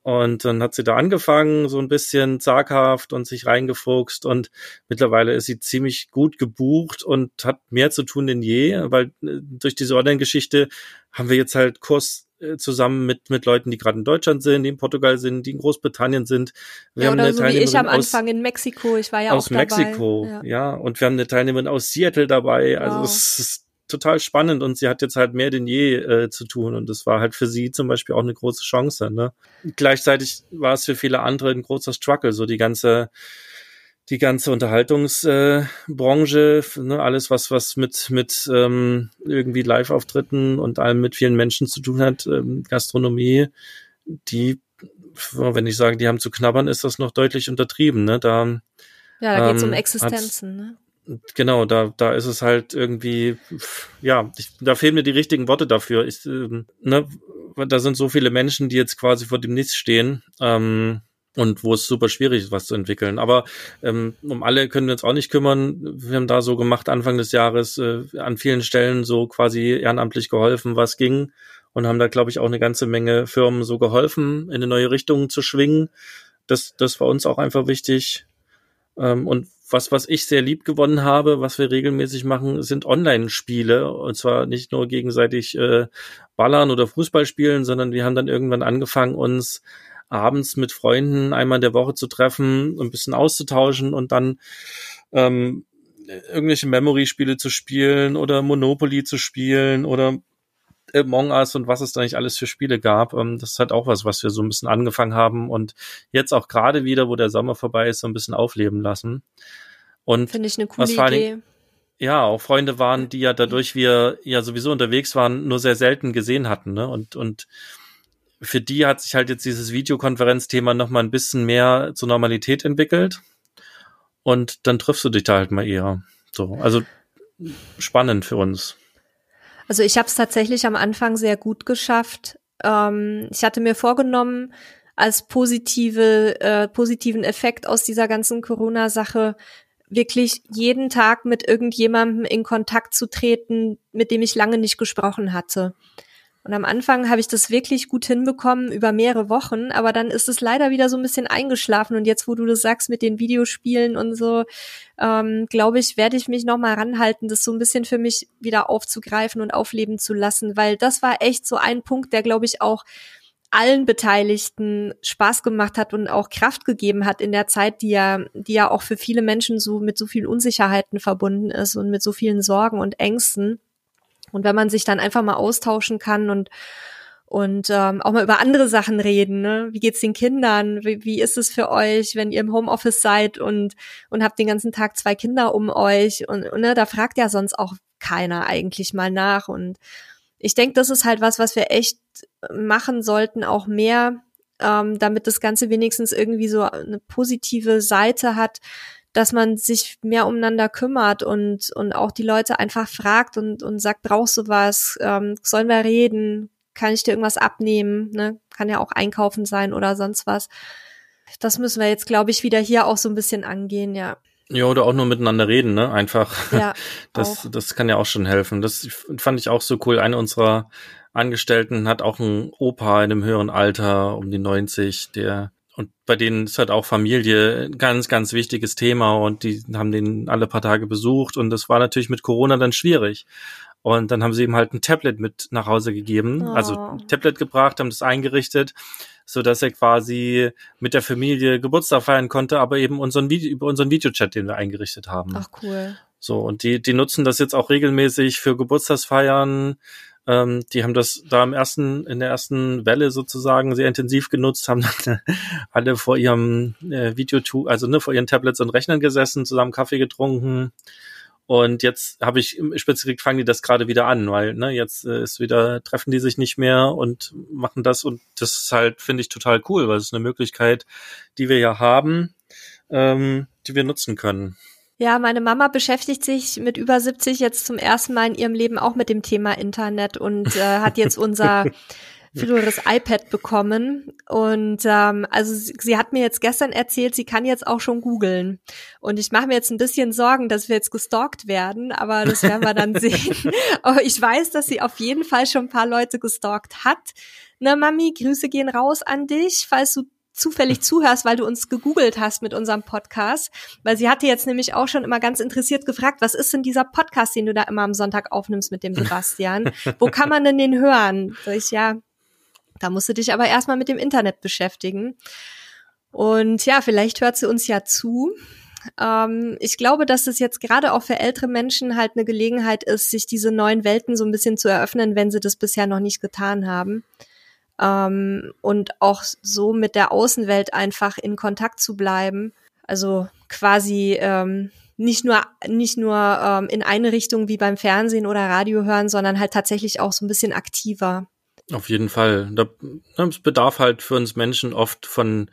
Und dann hat sie da angefangen, so ein bisschen zaghaft und sich reingefuchst. Und mittlerweile ist sie ziemlich gut gebucht und hat mehr zu tun denn je, weil äh, durch diese Online-Geschichte haben wir jetzt halt Kurs äh, zusammen mit, mit Leuten, die gerade in Deutschland sind, die in Portugal sind, die in Großbritannien sind. Wir ja, haben eine so Teilnehmerin wie ich am Anfang aus, in Mexiko, ich war ja aus auch Mexiko, dabei. Ja. ja. Und wir haben eine Teilnehmerin aus Seattle dabei. Also wow. Also es ist total spannend und sie hat jetzt halt mehr denn je äh, zu tun und das war halt für sie zum Beispiel auch eine große Chance. Ne? Gleichzeitig war es für viele andere ein großer Struggle, so die ganze die ganze Unterhaltungsbranche, äh, ne, alles was was mit mit ähm, irgendwie Live-Auftritten und allem mit vielen Menschen zu tun hat, ähm, Gastronomie, die, wenn ich sage, die haben zu knabbern, ist das noch deutlich untertrieben. Ne? Da, ja, da geht es um ähm, Existenzen. Ne? Genau, da da ist es halt irgendwie, ja, ich, da fehlen mir die richtigen Worte dafür. Ich, ähm, ne, da sind so viele Menschen, die jetzt quasi vor dem Nichts stehen. Ähm, und wo es super schwierig ist, was zu entwickeln. Aber ähm, um alle können wir uns auch nicht kümmern. Wir haben da so gemacht Anfang des Jahres äh, an vielen Stellen so quasi ehrenamtlich geholfen, was ging und haben da glaube ich auch eine ganze Menge Firmen so geholfen, in eine neue Richtung zu schwingen. Das das war uns auch einfach wichtig. Ähm, und was was ich sehr lieb gewonnen habe, was wir regelmäßig machen, sind Online-Spiele und zwar nicht nur gegenseitig äh, ballern oder Fußball spielen, sondern wir haben dann irgendwann angefangen uns abends mit Freunden einmal in der Woche zu treffen, ein bisschen auszutauschen und dann ähm, irgendwelche Memory-Spiele zu spielen oder Monopoly zu spielen oder Among Us und was es da nicht alles für Spiele gab. Ähm, das ist halt auch was, was wir so ein bisschen angefangen haben und jetzt auch gerade wieder, wo der Sommer vorbei ist, so ein bisschen aufleben lassen. Und Finde ich eine coole Idee. Ja, auch Freunde waren, die ja dadurch wir ja sowieso unterwegs waren, nur sehr selten gesehen hatten, ne? Und, und für die hat sich halt jetzt dieses Videokonferenzthema noch mal ein bisschen mehr zur Normalität entwickelt. Und dann triffst du dich da halt mal eher. So, also spannend für uns. Also ich habe es tatsächlich am Anfang sehr gut geschafft. Ähm, ich hatte mir vorgenommen, als positive, äh, positiven Effekt aus dieser ganzen Corona-Sache wirklich jeden Tag mit irgendjemandem in Kontakt zu treten, mit dem ich lange nicht gesprochen hatte. Und am Anfang habe ich das wirklich gut hinbekommen über mehrere Wochen, aber dann ist es leider wieder so ein bisschen eingeschlafen. Und jetzt, wo du das sagst mit den Videospielen und so, ähm, glaube ich, werde ich mich noch mal ranhalten, das so ein bisschen für mich wieder aufzugreifen und aufleben zu lassen, weil das war echt so ein Punkt, der, glaube ich, auch allen Beteiligten Spaß gemacht hat und auch Kraft gegeben hat in der Zeit, die ja, die ja auch für viele Menschen so mit so vielen Unsicherheiten verbunden ist und mit so vielen Sorgen und Ängsten. Und wenn man sich dann einfach mal austauschen kann und und ähm, auch mal über andere Sachen reden. Ne? Wie geht's den Kindern? Wie, wie ist es für euch, wenn ihr im Homeoffice seid und und habt den ganzen Tag zwei Kinder um euch? Und, und ne, da fragt ja sonst auch keiner eigentlich mal nach. Und ich denke, das ist halt was, was wir echt machen sollten, auch mehr, ähm, damit das Ganze wenigstens irgendwie so eine positive Seite hat, dass man sich mehr umeinander kümmert und, und auch die Leute einfach fragt und, und sagt, brauchst du was? Ähm, sollen wir reden? Kann ich dir irgendwas abnehmen? Ne? Kann ja auch einkaufen sein oder sonst was. Das müssen wir jetzt, glaube ich, wieder hier auch so ein bisschen angehen, ja. Ja, oder auch nur miteinander reden, ne? Einfach. Ja, das, auch. das kann ja auch schon helfen. Das fand ich auch so cool. Eine unserer Angestellten hat auch einen Opa in einem höheren Alter, um die 90, der und bei denen ist halt auch Familie ein ganz, ganz wichtiges Thema und die haben den alle paar Tage besucht und das war natürlich mit Corona dann schwierig. Und dann haben sie ihm halt ein Tablet mit nach Hause gegeben, also Oh. ein Tablet gebracht, haben das eingerichtet, so dass er quasi mit der Familie Geburtstag feiern konnte, aber eben unseren Video, über unseren Videochat, den wir eingerichtet haben. Ach cool. So, und die, die nutzen das jetzt auch regelmäßig für Geburtstagsfeiern. Ähm, die haben das da im ersten, in der ersten Welle sozusagen sehr intensiv genutzt, haben dann alle vor ihrem äh, Videotool, also ne, vor ihren Tablets und Rechnern gesessen, zusammen Kaffee getrunken. Und jetzt habe ich speziell fangen die das gerade wieder an, weil ne, jetzt äh, ist wieder, treffen die sich nicht mehr und machen das und das ist halt, finde ich, total cool, weil es ist eine Möglichkeit, die wir ja haben, ähm, die wir nutzen können. Ja, meine Mama beschäftigt sich mit über 70 jetzt zum ersten Mal in ihrem Leben auch mit dem Thema Internet und äh, hat jetzt unser früheres iPad bekommen. Und ähm, also sie, sie hat mir jetzt gestern erzählt, sie kann jetzt auch schon googeln. Und ich mache mir jetzt ein bisschen Sorgen, dass wir jetzt gestalkt werden, aber das werden wir dann sehen. aber ich weiß, dass sie auf jeden Fall schon ein paar Leute gestalkt hat. Na, Mami, Grüße gehen raus an dich, falls du zufällig zuhörst, weil du uns gegoogelt hast mit unserem Podcast, weil sie hatte jetzt nämlich auch schon immer ganz interessiert gefragt, was ist denn dieser Podcast, den du da immer am Sonntag aufnimmst mit dem Sebastian? Wo kann man denn den hören? Sag ich, ja, da musst du dich aber erstmal mit dem Internet beschäftigen. Und ja, vielleicht hört sie uns ja zu. Ähm, ich glaube, dass es jetzt gerade auch für ältere Menschen halt eine Gelegenheit ist, sich diese neuen Welten so ein bisschen zu eröffnen, wenn sie das bisher noch nicht getan haben ähm, und auch so mit der Außenwelt einfach in Kontakt zu bleiben. Also quasi ähm, nicht nur nicht nur ähm, in eine Richtung wie beim Fernsehen oder Radio hören, sondern halt tatsächlich auch so ein bisschen aktiver. Auf jeden Fall. Da, es bedarf halt für uns Menschen oft von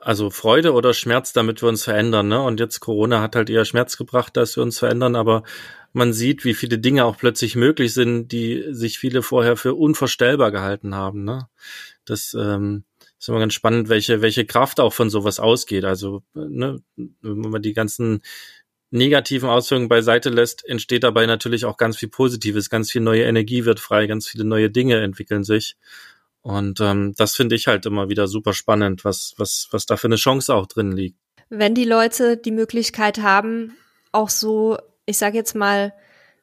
also Freude oder Schmerz, damit wir uns verändern. Ne? Und jetzt Corona hat halt eher Schmerz gebracht, dass wir uns verändern, aber man sieht, wie viele Dinge auch plötzlich möglich sind, die sich viele vorher für unvorstellbar gehalten haben. Ne? Das ähm, ist immer ganz spannend, welche, welche Kraft auch von sowas ausgeht. Also, ne, wenn man die ganzen negativen Auswirkungen beiseite lässt, entsteht dabei natürlich auch ganz viel Positives, ganz viel neue Energie wird frei, ganz viele neue Dinge entwickeln sich. Und ähm, das finde ich halt immer wieder super spannend, was, was, was da für eine Chance auch drin liegt. Wenn die Leute die Möglichkeit haben, auch so, ich sage jetzt mal,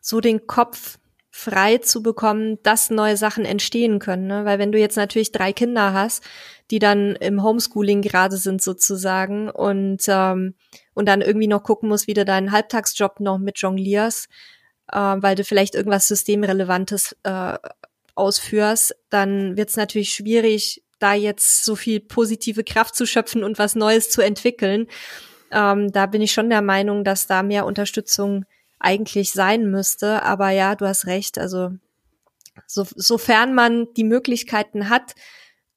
so den Kopf frei zu bekommen, dass neue Sachen entstehen können. Ne? Weil wenn du jetzt natürlich drei Kinder hast, die dann im Homeschooling gerade sind sozusagen und ähm, und dann irgendwie noch gucken musst, wie du deinen Halbtagsjob noch mit jonglierst, äh, weil du vielleicht irgendwas Systemrelevantes äh, ausführst, dann wird es natürlich schwierig, da jetzt so viel positive Kraft zu schöpfen und was Neues zu entwickeln. Ähm, da bin ich schon der Meinung, dass da mehr Unterstützung eigentlich sein müsste. Aber ja, du hast recht. Also so, sofern man die Möglichkeiten hat,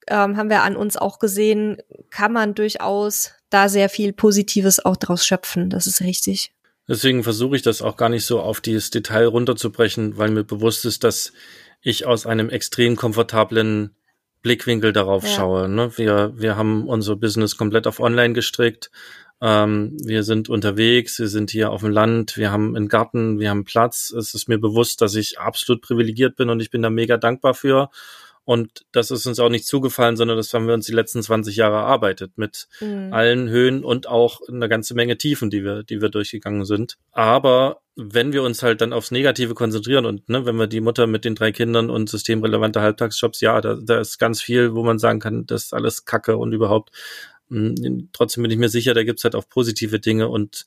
ähm, haben wir an uns auch gesehen, kann man durchaus da sehr viel Positives auch draus schöpfen. Das ist richtig. Deswegen versuche ich das auch gar nicht so auf dieses Detail runterzubrechen, weil mir bewusst ist, dass ich aus einem extrem komfortablen Blickwinkel darauf ja. schaue. Ne? Wir, wir haben unser Business komplett auf Online gestrickt. Ähm, wir sind unterwegs, wir sind hier auf dem Land, wir haben einen Garten, wir haben Platz. Es ist mir bewusst, dass ich absolut privilegiert bin und ich bin da mega dankbar für. Und das ist uns auch nicht zugefallen, sondern das haben wir uns die letzten 20 Jahre erarbeitet mit mhm. allen Höhen und auch eine ganze Menge Tiefen, die wir, die wir durchgegangen sind. Aber wenn wir uns halt dann aufs Negative konzentrieren und ne, wenn wir die Mutter mit den drei Kindern und systemrelevante Halbtagsjobs, ja, da, da ist ganz viel, wo man sagen kann, das ist alles Kacke und überhaupt. Hm, trotzdem bin ich mir sicher, da gibt's halt auch positive Dinge und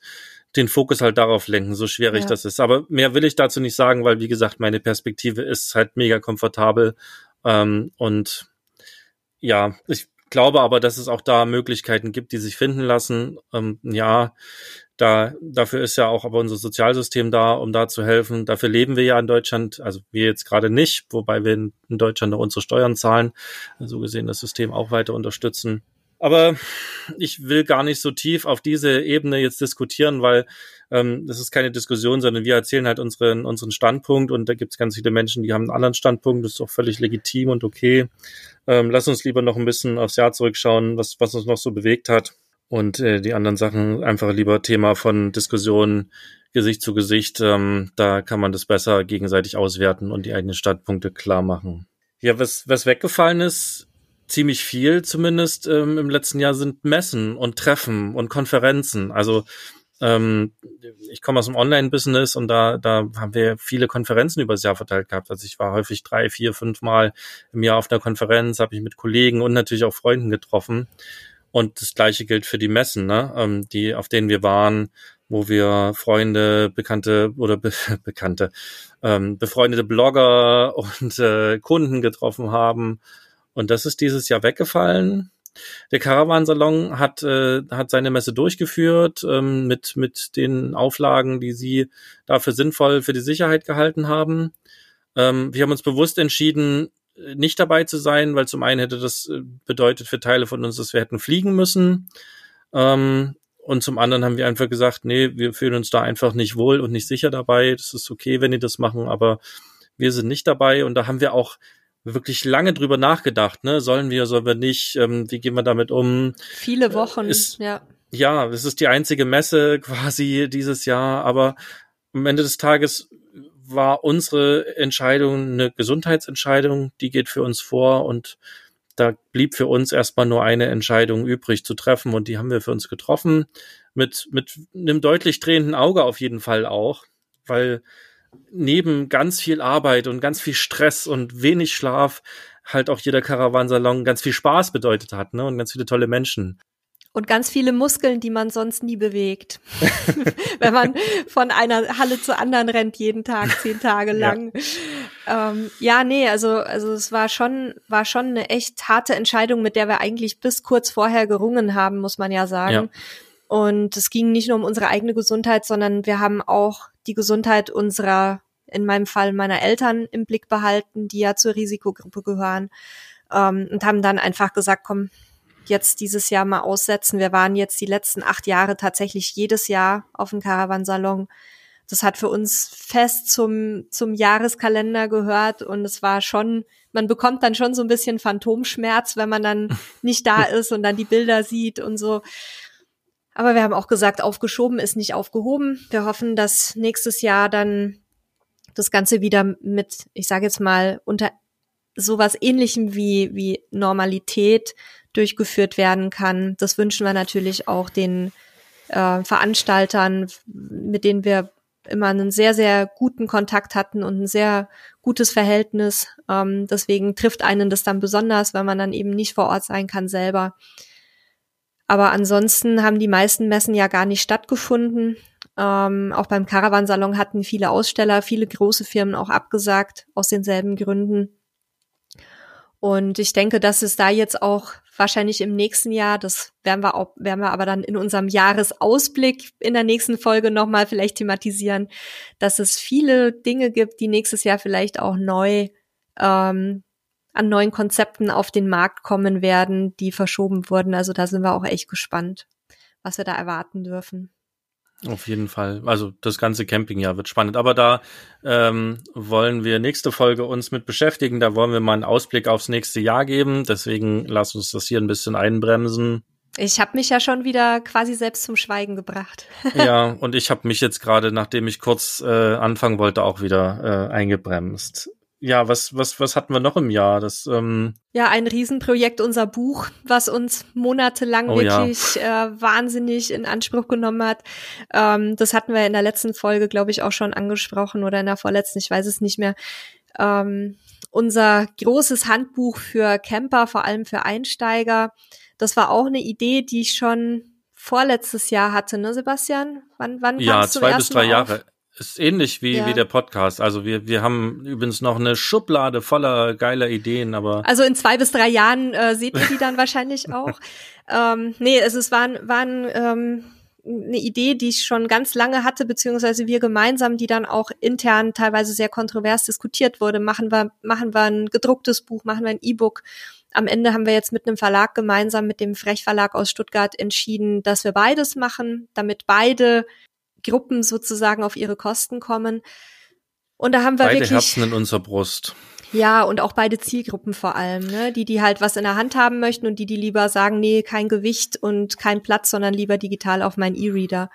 den Fokus halt darauf lenken, so schwierig ja. das ist. Aber mehr will ich dazu nicht sagen, weil, wie gesagt, meine Perspektive ist halt mega komfortabel ähm, und ja, ich glaube aber, dass es auch da Möglichkeiten gibt, die sich finden lassen. Ähm, ja, da, dafür ist ja auch aber unser Sozialsystem da, um da zu helfen. Dafür leben wir ja in Deutschland, also wir jetzt gerade nicht, wobei wir in, in Deutschland noch unsere Steuern zahlen, so gesehen das System auch weiter unterstützen. Aber ich will gar nicht so tief auf diese Ebene jetzt diskutieren, weil ähm, das ist keine Diskussion, sondern wir erzählen halt unseren, unseren Standpunkt und da gibt es ganz viele Menschen, die haben einen anderen Standpunkt, das ist auch völlig legitim und okay. Ähm, lass uns lieber noch ein bisschen aufs Jahr zurückschauen, was, was uns noch so bewegt hat und äh, die anderen Sachen einfach lieber Thema von Diskussionen Gesicht zu Gesicht. Ähm, da kann man das besser gegenseitig auswerten und die eigenen Standpunkte klar machen. Ja, was, was weggefallen ist, ziemlich viel zumindest ähm, im letzten Jahr sind Messen und Treffen und Konferenzen. Also ähm, ich komme aus dem Online-Business und da, da haben wir viele Konferenzen übers Jahr verteilt gehabt. Also ich war häufig drei, vier, fünf Mal im Jahr auf einer Konferenz, habe ich mit Kollegen und natürlich auch Freunden getroffen. Und das gleiche gilt für die Messen, ne? ähm, die, auf denen wir waren, wo wir Freunde, Bekannte oder Be Bekannte, ähm, befreundete Blogger und äh, Kunden getroffen haben und das ist dieses Jahr weggefallen. Der Caravansalon hat, äh, hat seine Messe durchgeführt ähm, mit, mit den Auflagen, die sie dafür sinnvoll für die Sicherheit gehalten haben. Ähm, wir haben uns bewusst entschieden, nicht dabei zu sein, weil zum einen hätte das äh, bedeutet für Teile von uns, dass wir hätten fliegen müssen. Ähm, und zum anderen haben wir einfach gesagt, nee, wir fühlen uns da einfach nicht wohl und nicht sicher dabei. Das ist okay, wenn die das machen, aber wir sind nicht dabei. Und da haben wir auch wirklich lange drüber nachgedacht, ne? Sollen wir, sollen wir nicht, ähm, wie gehen wir damit um? Viele Wochen, ist, ja. Ja, es ist die einzige Messe quasi dieses Jahr, aber am Ende des Tages war unsere Entscheidung eine Gesundheitsentscheidung, die geht für uns vor und da blieb für uns erstmal nur eine Entscheidung übrig zu treffen und die haben wir für uns getroffen mit mit einem deutlich drehenden Auge auf jeden Fall auch, weil neben ganz viel Arbeit und ganz viel Stress und wenig Schlaf halt auch jeder Karawansalon ganz viel Spaß bedeutet hat, ne? Und ganz viele tolle Menschen. Und ganz viele Muskeln, die man sonst nie bewegt. Wenn man von einer Halle zur anderen rennt, jeden Tag, zehn Tage lang. Ja. Ähm, ja, nee, also, also es war schon, war schon eine echt harte Entscheidung, mit der wir eigentlich bis kurz vorher gerungen haben, muss man ja sagen. Ja. Und es ging nicht nur um unsere eigene Gesundheit, sondern wir haben auch die Gesundheit unserer, in meinem Fall meiner Eltern im Blick behalten, die ja zur Risikogruppe gehören. Ähm, und haben dann einfach gesagt, komm, jetzt dieses Jahr mal aussetzen. Wir waren jetzt die letzten acht Jahre tatsächlich jedes Jahr auf dem Caravansalon. Das hat für uns fest zum, zum Jahreskalender gehört und es war schon, man bekommt dann schon so ein bisschen Phantomschmerz, wenn man dann nicht da ist und dann die Bilder sieht und so. Aber wir haben auch gesagt, aufgeschoben ist nicht aufgehoben. Wir hoffen, dass nächstes Jahr dann das Ganze wieder mit, ich sage jetzt mal, unter sowas ähnlichem wie, wie Normalität durchgeführt werden kann. Das wünschen wir natürlich auch den äh, Veranstaltern, mit denen wir immer einen sehr, sehr guten Kontakt hatten und ein sehr gutes Verhältnis. Ähm, deswegen trifft einen das dann besonders, weil man dann eben nicht vor Ort sein kann selber. Aber ansonsten haben die meisten Messen ja gar nicht stattgefunden. Ähm, auch beim Caravansalon hatten viele Aussteller, viele große Firmen auch abgesagt aus denselben Gründen. Und ich denke, dass es da jetzt auch wahrscheinlich im nächsten Jahr. Das werden wir auch, werden wir aber dann in unserem Jahresausblick in der nächsten Folge nochmal vielleicht thematisieren, dass es viele Dinge gibt, die nächstes Jahr vielleicht auch neu ähm, an neuen Konzepten auf den Markt kommen werden, die verschoben wurden. Also da sind wir auch echt gespannt, was wir da erwarten dürfen. Auf jeden Fall. Also das ganze Campingjahr wird spannend. Aber da ähm, wollen wir nächste Folge uns mit beschäftigen. Da wollen wir mal einen Ausblick aufs nächste Jahr geben. Deswegen lass uns das hier ein bisschen einbremsen. Ich habe mich ja schon wieder quasi selbst zum Schweigen gebracht. ja, und ich habe mich jetzt gerade, nachdem ich kurz äh, anfangen wollte, auch wieder äh, eingebremst ja, was, was, was hatten wir noch im Jahr? Das, ähm ja, ein Riesenprojekt, unser Buch, was uns monatelang oh, wirklich ja. äh, wahnsinnig in Anspruch genommen hat. Ähm, das hatten wir in der letzten Folge, glaube ich, auch schon angesprochen oder in der vorletzten, ich weiß es nicht mehr. Ähm, unser großes Handbuch für Camper, vor allem für Einsteiger. Das war auch eine Idee, die ich schon vorletztes Jahr hatte, ne, Sebastian? Wann, wann Ja, zwei bis drei Jahre. Ist ähnlich wie, ja. wie der Podcast. Also wir, wir haben übrigens noch eine Schublade voller geiler Ideen, aber. Also in zwei bis drei Jahren äh, seht ihr die dann wahrscheinlich auch. Ähm, nee, es ist, waren, waren ähm, eine Idee, die ich schon ganz lange hatte, beziehungsweise wir gemeinsam, die dann auch intern teilweise sehr kontrovers diskutiert wurde. Machen wir, machen wir ein gedrucktes Buch, machen wir ein E-Book. Am Ende haben wir jetzt mit einem Verlag gemeinsam, mit dem Frechverlag aus Stuttgart entschieden, dass wir beides machen, damit beide Gruppen sozusagen auf ihre Kosten kommen. Und da haben wir beide wirklich. Herzen in unserer Brust. Ja, und auch beide Zielgruppen vor allem, ne? Die, die halt was in der Hand haben möchten und die, die lieber sagen, nee, kein Gewicht und kein Platz, sondern lieber digital auf meinen E-Reader.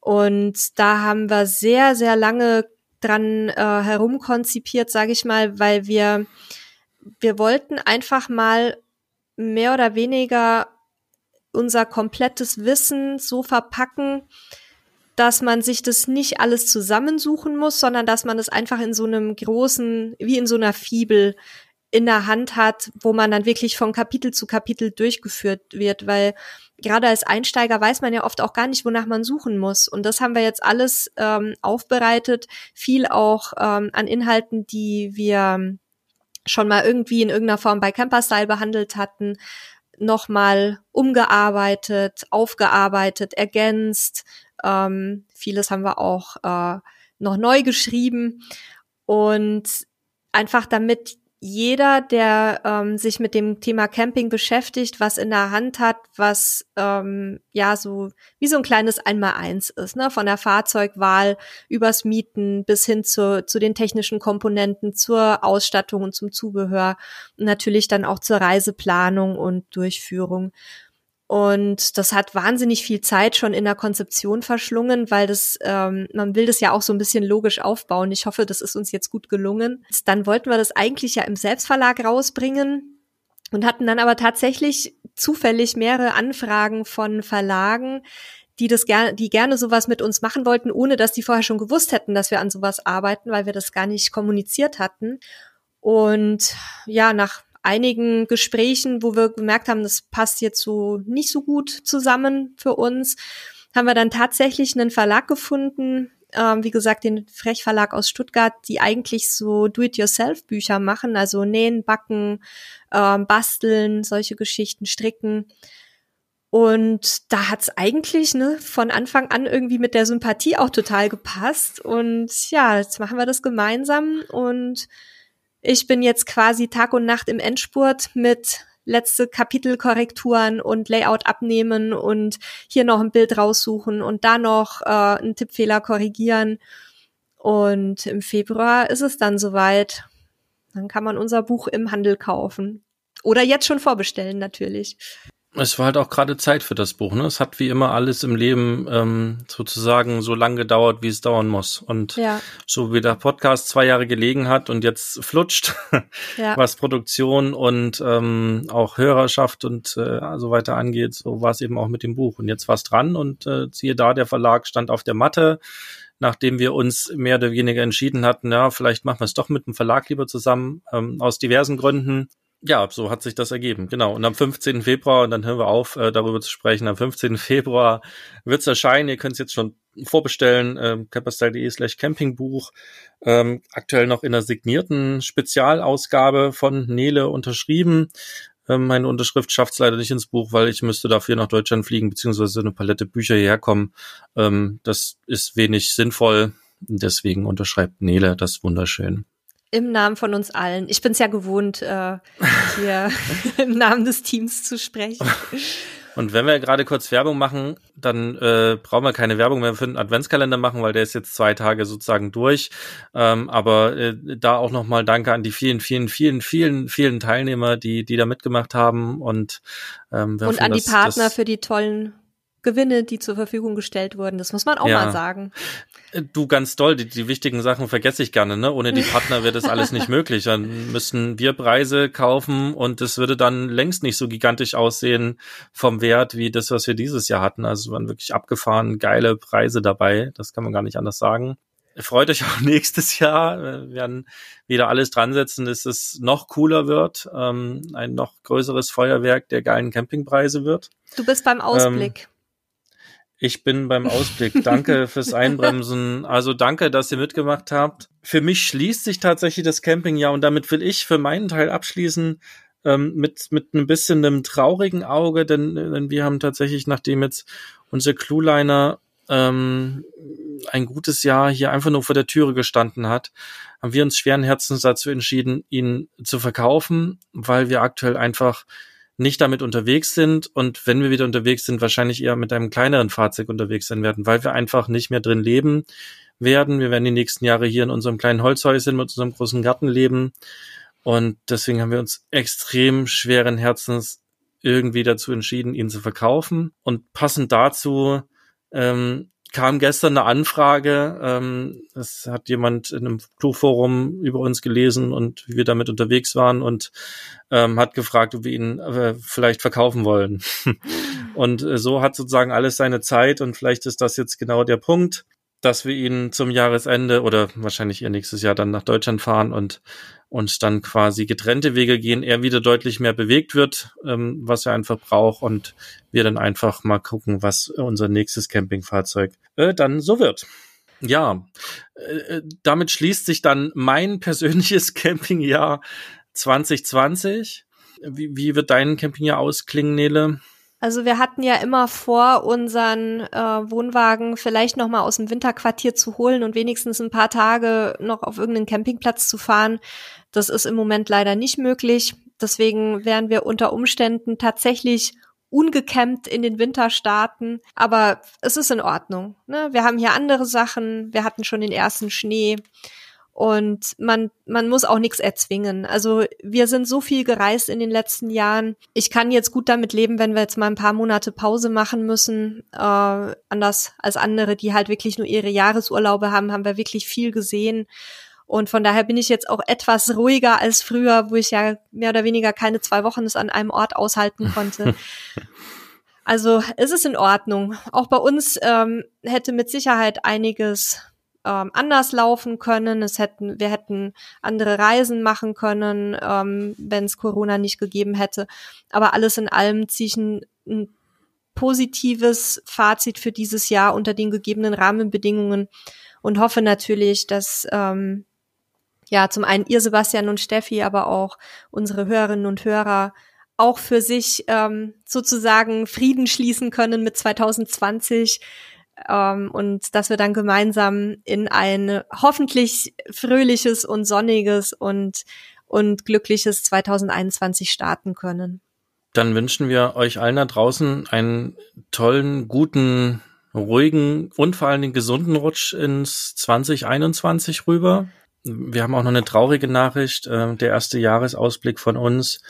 Und da haben wir sehr, sehr lange dran äh, herumkonzipiert, sage ich mal, weil wir, wir wollten einfach mal mehr oder weniger unser komplettes Wissen so verpacken, dass man sich das nicht alles zusammensuchen muss, sondern dass man es einfach in so einem großen, wie in so einer Fibel in der Hand hat, wo man dann wirklich von Kapitel zu Kapitel durchgeführt wird, weil gerade als Einsteiger weiß man ja oft auch gar nicht, wonach man suchen muss. Und das haben wir jetzt alles ähm, aufbereitet, viel auch ähm, an Inhalten, die wir schon mal irgendwie in irgendeiner Form bei Camperstyle behandelt hatten, nochmal umgearbeitet, aufgearbeitet, ergänzt, ähm, vieles haben wir auch äh, noch neu geschrieben. Und einfach damit jeder, der ähm, sich mit dem Thema Camping beschäftigt, was in der Hand hat, was ähm, ja so wie so ein kleines Einmaleins ist, ne? Von der Fahrzeugwahl übers Mieten bis hin zu, zu den technischen Komponenten, zur Ausstattung und zum Zubehör und natürlich dann auch zur Reiseplanung und Durchführung. Und das hat wahnsinnig viel Zeit schon in der Konzeption verschlungen, weil das, ähm, man will das ja auch so ein bisschen logisch aufbauen. Ich hoffe, das ist uns jetzt gut gelungen. Dann wollten wir das eigentlich ja im Selbstverlag rausbringen und hatten dann aber tatsächlich zufällig mehrere Anfragen von Verlagen, die das gerne, die gerne sowas mit uns machen wollten, ohne dass die vorher schon gewusst hätten, dass wir an sowas arbeiten, weil wir das gar nicht kommuniziert hatten. Und ja, nach einigen Gesprächen, wo wir gemerkt haben, das passt jetzt so nicht so gut zusammen für uns, haben wir dann tatsächlich einen Verlag gefunden, ähm, wie gesagt, den Frechverlag aus Stuttgart, die eigentlich so Do-it-yourself-Bücher machen, also nähen, backen, ähm, basteln, solche Geschichten, stricken. Und da hat's eigentlich ne, von Anfang an irgendwie mit der Sympathie auch total gepasst. Und ja, jetzt machen wir das gemeinsam und ich bin jetzt quasi Tag und Nacht im Endspurt mit letzte Kapitelkorrekturen und Layout abnehmen und hier noch ein Bild raussuchen und da noch äh, einen Tippfehler korrigieren. Und im Februar ist es dann soweit. Dann kann man unser Buch im Handel kaufen. Oder jetzt schon vorbestellen, natürlich. Es war halt auch gerade Zeit für das Buch. Ne? Es hat wie immer alles im Leben ähm, sozusagen so lange gedauert, wie es dauern muss. Und ja. so wie der Podcast zwei Jahre gelegen hat und jetzt flutscht, ja. was Produktion und ähm, auch Hörerschaft und äh, so weiter angeht, so war es eben auch mit dem Buch. Und jetzt war es dran und äh, siehe da, der Verlag stand auf der Matte, nachdem wir uns mehr oder weniger entschieden hatten, ja, vielleicht machen wir es doch mit dem Verlag lieber zusammen, ähm, aus diversen Gründen ja, so hat sich das ergeben, genau. Und am 15. Februar, und dann hören wir auf, äh, darüber zu sprechen, am 15. Februar wird's erscheinen. Ihr könnt es jetzt schon vorbestellen, ähm, camperstyle.de slash campingbuch. Ähm, aktuell noch in einer signierten Spezialausgabe von Nele unterschrieben. Ähm, meine Unterschrift schafft es leider nicht ins Buch, weil ich müsste dafür nach Deutschland fliegen, beziehungsweise eine Palette Bücher hierher kommen. Ähm, das ist wenig sinnvoll. Deswegen unterschreibt Nele das wunderschön. Im Namen von uns allen. Ich bin es ja gewohnt, äh, hier im Namen des Teams zu sprechen. Und wenn wir gerade kurz Werbung machen, dann äh, brauchen wir keine Werbung mehr für den Adventskalender machen, weil der ist jetzt zwei Tage sozusagen durch. Ähm, aber äh, da auch nochmal Danke an die vielen, vielen, vielen, vielen, vielen Teilnehmer, die, die da mitgemacht haben und ähm, und an die Partner für die tollen Gewinne, die zur Verfügung gestellt wurden. Das muss man auch ja. mal sagen. Äh, du ganz doll, die, die wichtigen Sachen vergesse ich gerne, ne? Ohne die Partner wäre das alles nicht möglich. Dann müssten wir Preise kaufen und es würde dann längst nicht so gigantisch aussehen vom Wert wie das, was wir dieses Jahr hatten. Also waren wirklich abgefahren geile Preise dabei. Das kann man gar nicht anders sagen. Freut euch auch nächstes Jahr. Wir werden wieder alles dran setzen, dass es noch cooler wird, ähm, ein noch größeres Feuerwerk der geilen Campingpreise wird. Du bist beim Ausblick. Ähm, ich bin beim Ausblick. Danke fürs Einbremsen. Also danke, dass ihr mitgemacht habt. Für mich schließt sich tatsächlich das Campingjahr und damit will ich für meinen Teil abschließen ähm, mit mit ein bisschen einem traurigen Auge, denn, denn wir haben tatsächlich, nachdem jetzt unser Clueliner ähm, ein gutes Jahr hier einfach nur vor der Türe gestanden hat, haben wir uns schweren Herzens dazu entschieden, ihn zu verkaufen, weil wir aktuell einfach nicht damit unterwegs sind und wenn wir wieder unterwegs sind, wahrscheinlich eher mit einem kleineren Fahrzeug unterwegs sein werden, weil wir einfach nicht mehr drin leben werden. Wir werden die nächsten Jahre hier in unserem kleinen Holzhäuschen mit unserem großen Garten leben und deswegen haben wir uns extrem schweren Herzens irgendwie dazu entschieden, ihn zu verkaufen und passend dazu ähm, kam gestern eine Anfrage. Ähm, es hat jemand in einem Fluchforum über uns gelesen und wie wir damit unterwegs waren und ähm, hat gefragt, ob wir ihn äh, vielleicht verkaufen wollen. und äh, so hat sozusagen alles seine Zeit und vielleicht ist das jetzt genau der Punkt, dass wir ihn zum Jahresende oder wahrscheinlich eher nächstes Jahr dann nach Deutschland fahren und und dann quasi getrennte Wege gehen, er wieder deutlich mehr bewegt wird, ähm, was er einfach braucht und wir dann einfach mal gucken, was unser nächstes Campingfahrzeug äh, dann so wird. Ja, äh, damit schließt sich dann mein persönliches Campingjahr 2020. Wie, wie wird dein Campingjahr ausklingen, Nele? Also wir hatten ja immer vor, unseren äh, Wohnwagen vielleicht noch mal aus dem Winterquartier zu holen und wenigstens ein paar Tage noch auf irgendeinen Campingplatz zu fahren. Das ist im Moment leider nicht möglich. Deswegen werden wir unter Umständen tatsächlich ungekämmt in den Winter starten. Aber es ist in Ordnung. Ne? Wir haben hier andere Sachen. Wir hatten schon den ersten Schnee. Und man, man muss auch nichts erzwingen. Also wir sind so viel gereist in den letzten Jahren. Ich kann jetzt gut damit leben, wenn wir jetzt mal ein paar Monate Pause machen müssen. Äh, anders als andere, die halt wirklich nur ihre Jahresurlaube haben, haben wir wirklich viel gesehen. Und von daher bin ich jetzt auch etwas ruhiger als früher, wo ich ja mehr oder weniger keine zwei Wochen es an einem Ort aushalten konnte. also es ist in Ordnung. Auch bei uns ähm, hätte mit Sicherheit einiges ähm, anders laufen können. Es hätten, wir hätten andere Reisen machen können, ähm, wenn es Corona nicht gegeben hätte. Aber alles in allem ziehe ich ein, ein positives Fazit für dieses Jahr unter den gegebenen Rahmenbedingungen und hoffe natürlich, dass ähm, ja zum einen ihr Sebastian und Steffi, aber auch unsere Hörerinnen und Hörer auch für sich ähm, sozusagen Frieden schließen können mit 2020 ähm, und dass wir dann gemeinsam in ein hoffentlich fröhliches und sonniges und, und glückliches 2021 starten können. Dann wünschen wir euch allen da draußen einen tollen, guten, ruhigen und vor allen Dingen gesunden Rutsch ins 2021 rüber. Wir haben auch noch eine traurige Nachricht. Äh, der erste Jahresausblick von uns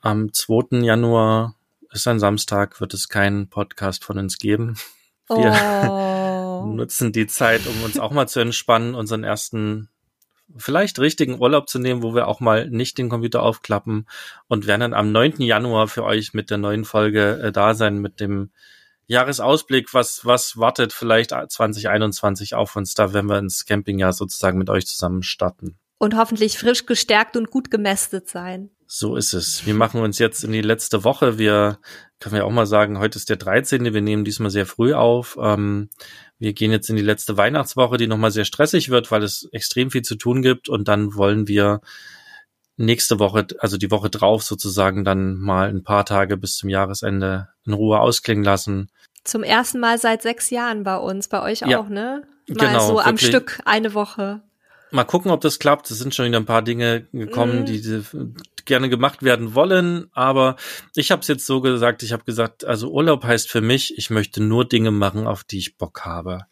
am 2. Januar ist ein Samstag, wird es keinen Podcast von uns geben. Wir oh. nutzen die Zeit, um uns auch mal zu entspannen, unseren ersten vielleicht richtigen Urlaub zu nehmen, wo wir auch mal nicht den Computer aufklappen und werden dann am 9. Januar für euch mit der neuen Folge äh, da sein, mit dem Jahresausblick, was, was wartet vielleicht 2021 auf uns, da wenn wir ins Campingjahr sozusagen mit euch zusammen starten. Und hoffentlich frisch gestärkt und gut gemästet sein. So ist es. Wir machen uns jetzt in die letzte Woche. Wir können wir auch mal sagen, heute ist der 13. Wir nehmen diesmal sehr früh auf. Ähm, wir gehen jetzt in die letzte Weihnachtswoche, die nochmal sehr stressig wird, weil es extrem viel zu tun gibt. Und dann wollen wir nächste Woche, also die Woche drauf sozusagen dann mal ein paar Tage bis zum Jahresende in Ruhe ausklingen lassen. Zum ersten Mal seit sechs Jahren bei uns, bei euch Ja. auch, ne? Mal Genau, so am wirklich. Stück eine Woche. Mal gucken, ob das klappt. Es sind schon wieder ein paar Dinge gekommen, Mhm. die, die gerne gemacht werden wollen. Aber ich habe es jetzt so gesagt, ich habe gesagt, also Urlaub heißt für mich, ich möchte nur Dinge machen, auf die ich Bock habe.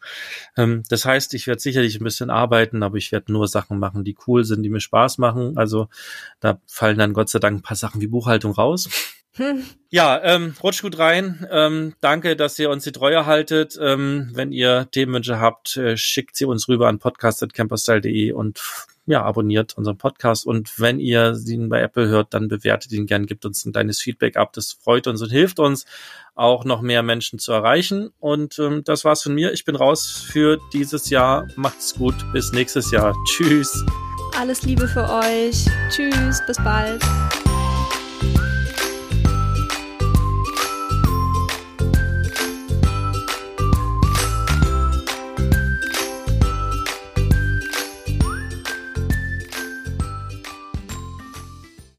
Ähm, das heißt, ich werde sicherlich ein bisschen arbeiten, aber ich werde nur Sachen machen, die cool sind, die mir Spaß machen. Also da fallen dann Gott sei Dank ein paar Sachen wie Buchhaltung raus. Ja, ähm, rutscht gut rein. Ähm, danke, dass ihr uns die Treue haltet. Ähm, wenn ihr Themenwünsche habt, äh, schickt sie uns rüber an podcast.camperstyle.de und ja, abonniert unseren Podcast. Und wenn ihr ihn bei Apple hört, dann bewertet ihn gern, gibt uns ein kleines Feedback ab. Das freut uns und hilft uns, auch noch mehr Menschen zu erreichen. Und ähm, das war's von mir. Ich bin raus für dieses Jahr. Macht's gut. Bis nächstes Jahr. Tschüss. Alles Liebe für euch. Tschüss, bis bald.